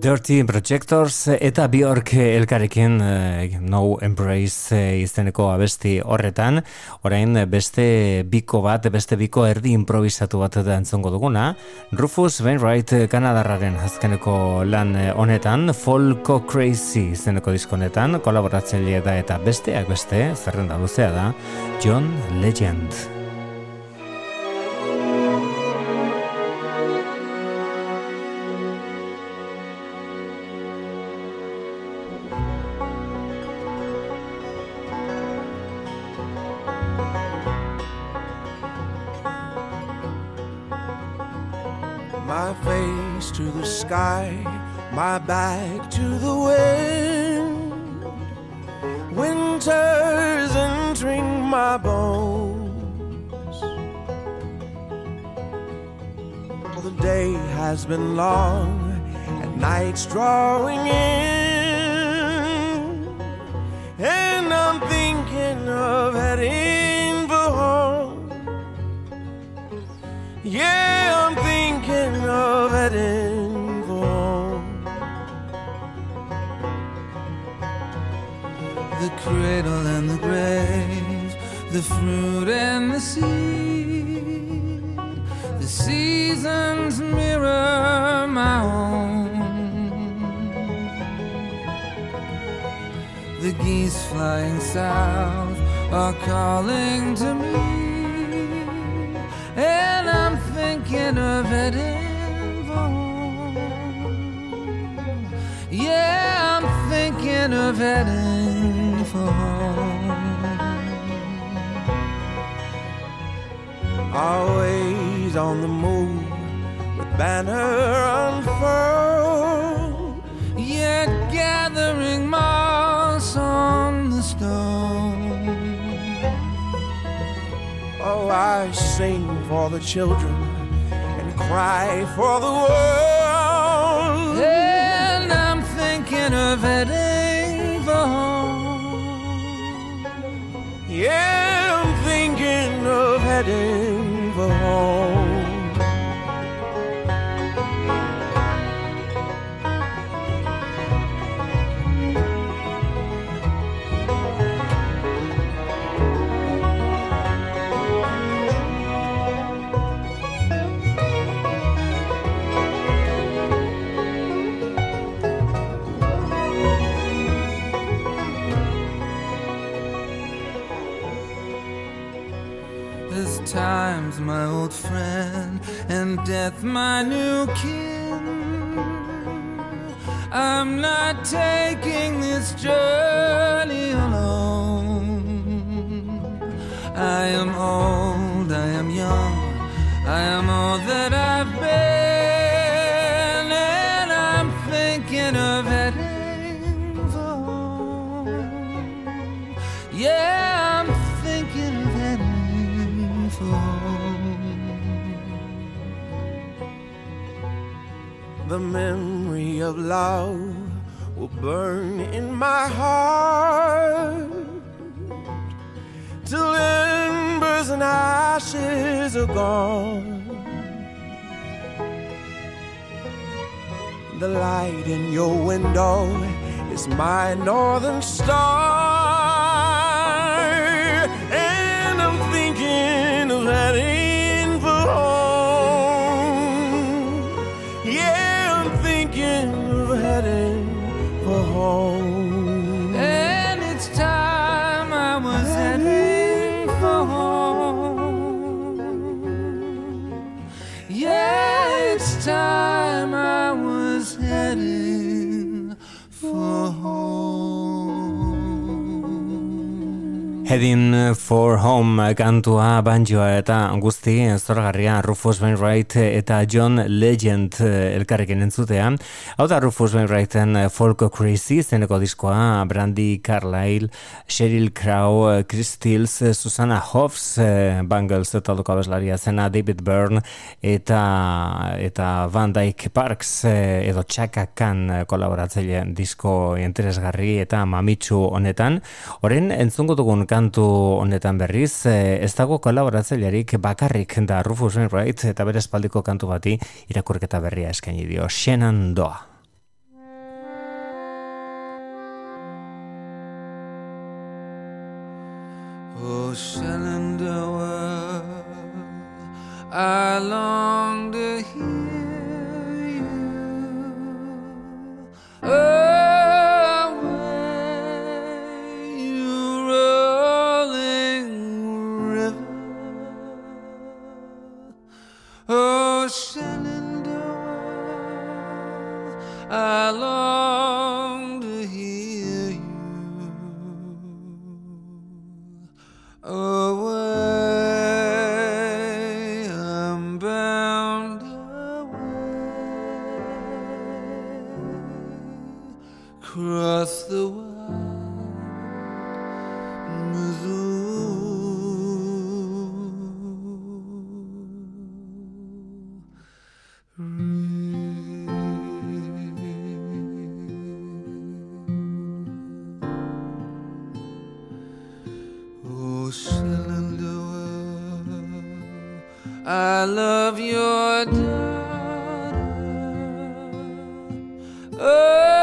Dirty Projectors eta Bjork elkarekin eh, No Embrace izeneko abesti horretan, orain beste biko bat, beste biko erdi improvisatu bat da entzongo duguna, Rufus Wainwright Kanadarraren azkeneko lan eh, honetan, Folko Crazy izeneko diskonetan, kolaboratzaile da eta besteak beste, zerrenda luzea da, John Legend. Been long and night's drawing in. And I'm thinking of heading for home. Yeah, I'm thinking of heading for home. The cradle and the grave, the fruit flying south are calling to me, and I'm thinking of heading for. Yeah, I'm thinking of heading for home. Always on the move with banner unfurled. Yeah, gathering I sing for the children and cry for the world. And I'm thinking of heading for home. Yeah, I'm thinking of heading for home. Death my new kin. I'm not taking this journey alone. I am old, I am young, I am all that The memory of love will burn in my heart till embers and ashes are gone. The light in your window is my northern star, Heading for Home kantua, banjoa eta guzti zoragarria Rufus Wainwright eta John Legend elkarrekin entzutea. Hau da Rufus Wainwrighten Folk Crazy zeneko diskoa, Brandy Carlyle, Sheryl Crow, Chris Stills, Susanna Hoffs, Bangles eta abeslaria zena David Byrne eta eta Van Dyke Parks edo Chaka Khan kolaboratzaile disko interesgarri eta mamitsu honetan. Horen entzungo dugun kantu honetan berriz, ez dago kolaboratzailerik bakarrik da Rufus Wainwright eta bere espaldiko kantu bati irakurketa berria eskaini dio Shannon Doa. Oh, Shenandoah, I long to hear you. Away, Oh, Shenandoah, I long to hear you. Away, I'm bound away, cross the wide I love your daughter. Away,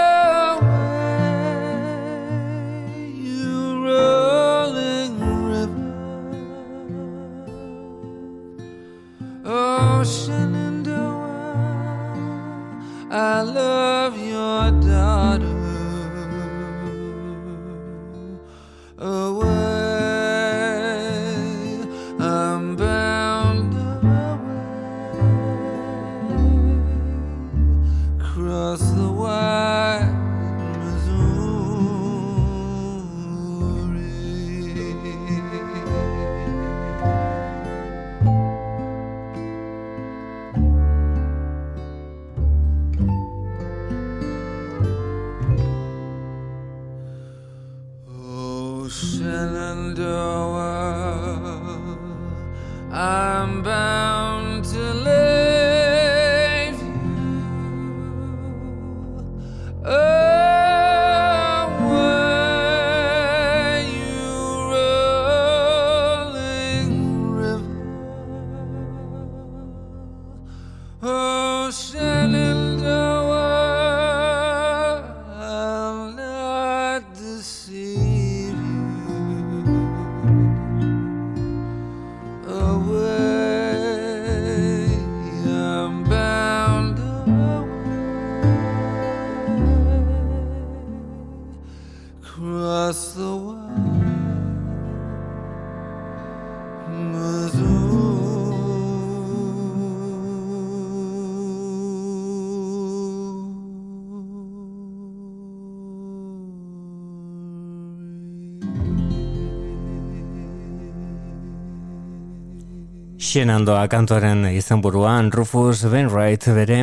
Shenandoa kantoren izenburuan Rufus Wainwright bere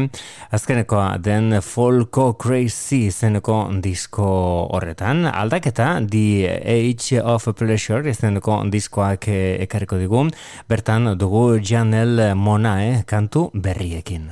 azkenekoa den Folko Crazy izeneko disko horretan. Aldaketa The Age of Pleasure izeneko diskoak ekarriko digu. Bertan dugu Janel Monae kantu berriekin.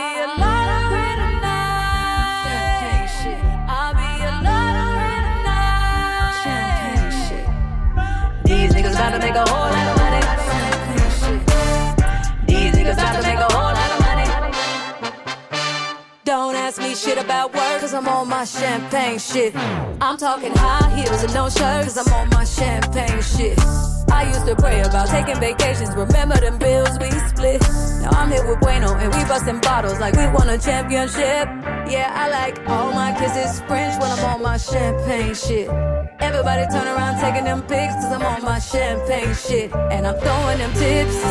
Make a whole lot of money. These niggas about to make a whole lot of money. Don't ask me shit about work, cause I'm on my champagne shit. I'm talking high heels and no shirt, cause I'm on my champagne shit. I used to pray about taking vacations. Remember them bills we split. Now I'm here with Bueno and we busting bottles like we won a championship. Yeah, I like all my kisses French when I'm on my champagne shit. Everybody turn around taking them pics cause I'm on my champagne shit. And I'm throwing them tips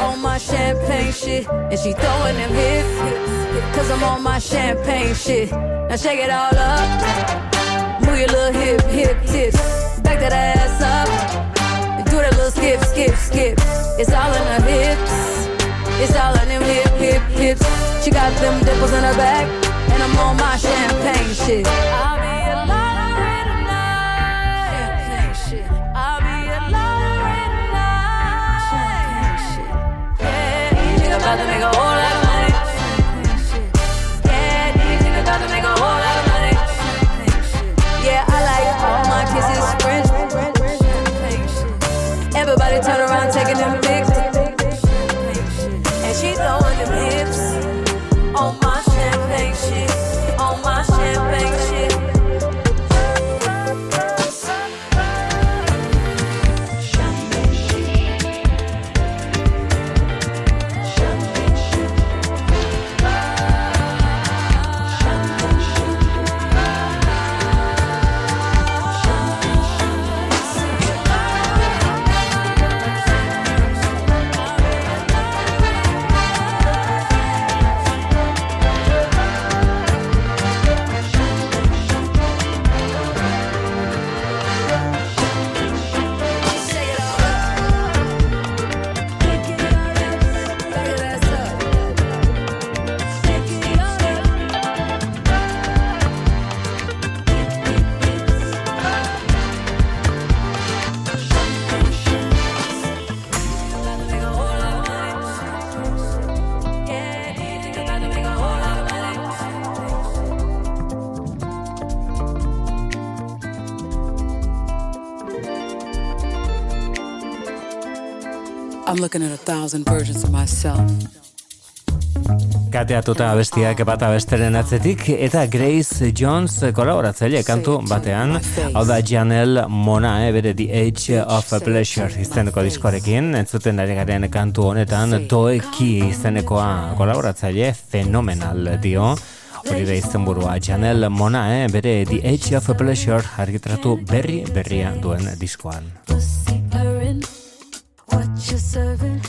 on my champagne shit. And she throwing them hips cause I'm on my champagne shit. Now shake it all up. Move your little hip, hip tips. Back that ass up do that little skip, skip, skip. It's all in her hips. It's all in them hip, hip, hips. She got them dimples in her back, and I'm on my champagne shit. I'll another nigga. Looking at a thousand versions of myself. Kateatuta abestiak bata besteren atzetik eta Grace Jones kolaboratzaile kantu batean. hau da Janel Mona eh, bere The Age of Pleasure izeneko diskorekin entzuten ari garen kantu honetan Toeki izenekoa kolaboratzaile fenomenal dio. Hori da izenburua. Janel Mona eh, bere The Age of Pleasure argitratu berri berria duen diskoan What you serving?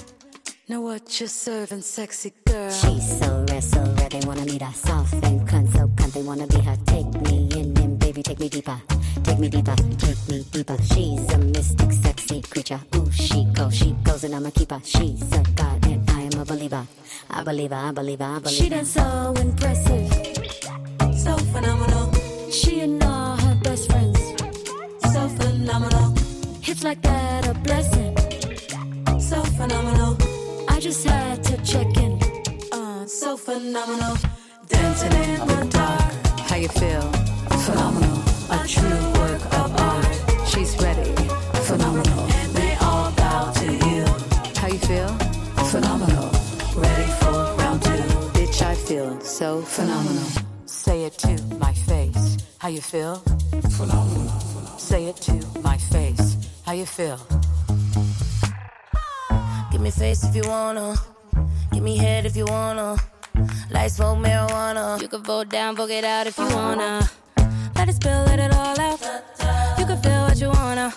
Know what you're serving, sexy girl. She's so red, so red, they wanna meet her. Soft and cunt, so cunt, they wanna be her. Take me in, and baby, take me deeper. Take me deeper, take me deeper. She's a mystic, sexy creature. Ooh, she goes, she goes, and I'm a keeper. She's a god, and I am a believer. I believe her, I believe her, I believe her. She done so impressive, so phenomenal. She and all her best friends, so phenomenal. Hits like that, a blessing, so phenomenal. I just had to check in. Uh, so phenomenal. Dancing in the dark. How you feel? Phenomenal. A true work of art. She's ready. Phenomenal. And they all bow to you. How you feel? Phenomenal. Ready for round two. Bitch, I feel so phenomenal. Say it to my face. How you feel? Phenomenal. Say it to my face. How you feel? Give me face if you wanna. Give me head if you wanna. Light smoke marijuana. You can vote down, vote it out if you wanna. Let it spill, let it all out. You can feel what you wanna.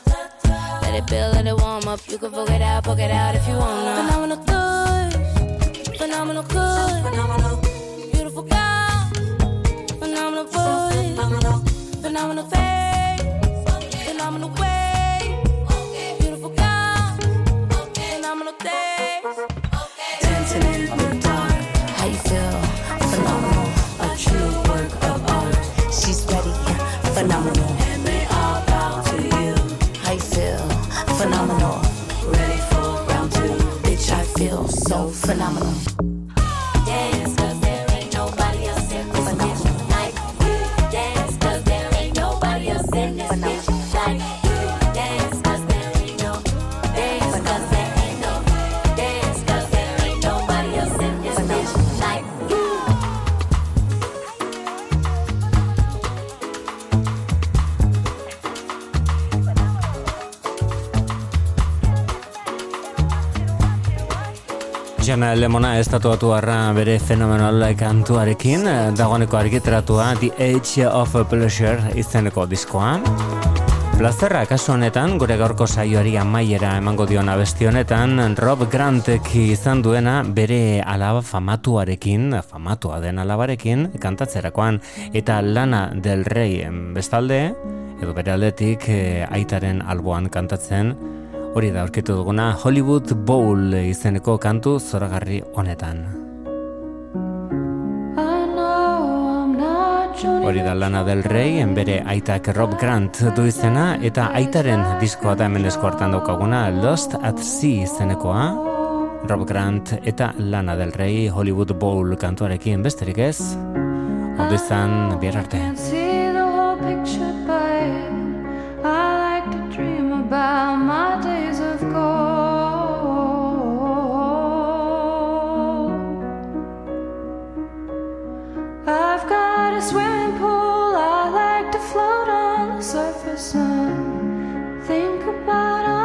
Let it build, let it warm up. You can vote it out, vote it out if you wanna. Phenomenal good. Phenomenal good. Phenomenal. Beautiful girl. Phenomenal. Phenomenal. Phenomenal face. Phenomenal way. Phenomenal. Jana Lemona estatuatu arra bere fenomenal kantuarekin, eh, dagoeneko argitaratua The Age of Pleasure izeneko diskoa. Plazerra kasu honetan, gure gaurko saioari amaiera emango dion abesti honetan, Rob Grantek izan duena bere alaba famatuarekin, famatua den alabarekin, kantatzerakoan, eta Lana del Rey bestalde, edo bere aldetik eh, aitaren alboan kantatzen, hori da aurkitu duguna Hollywood Bowl izeneko kantu zoragarri honetan. Hori da Lana del Rey, bere aitak Rob Grant du izena, eta aitaren diskoa da hemen esku hartan daukaguna Lost at Sea izenekoa. Rob Grant eta Lana del Rey Hollywood Bowl kantuarekin besterik ez. Ondo izan, bihar arte. can't see the I've got a swimming pool, I like to float on the surface and think about all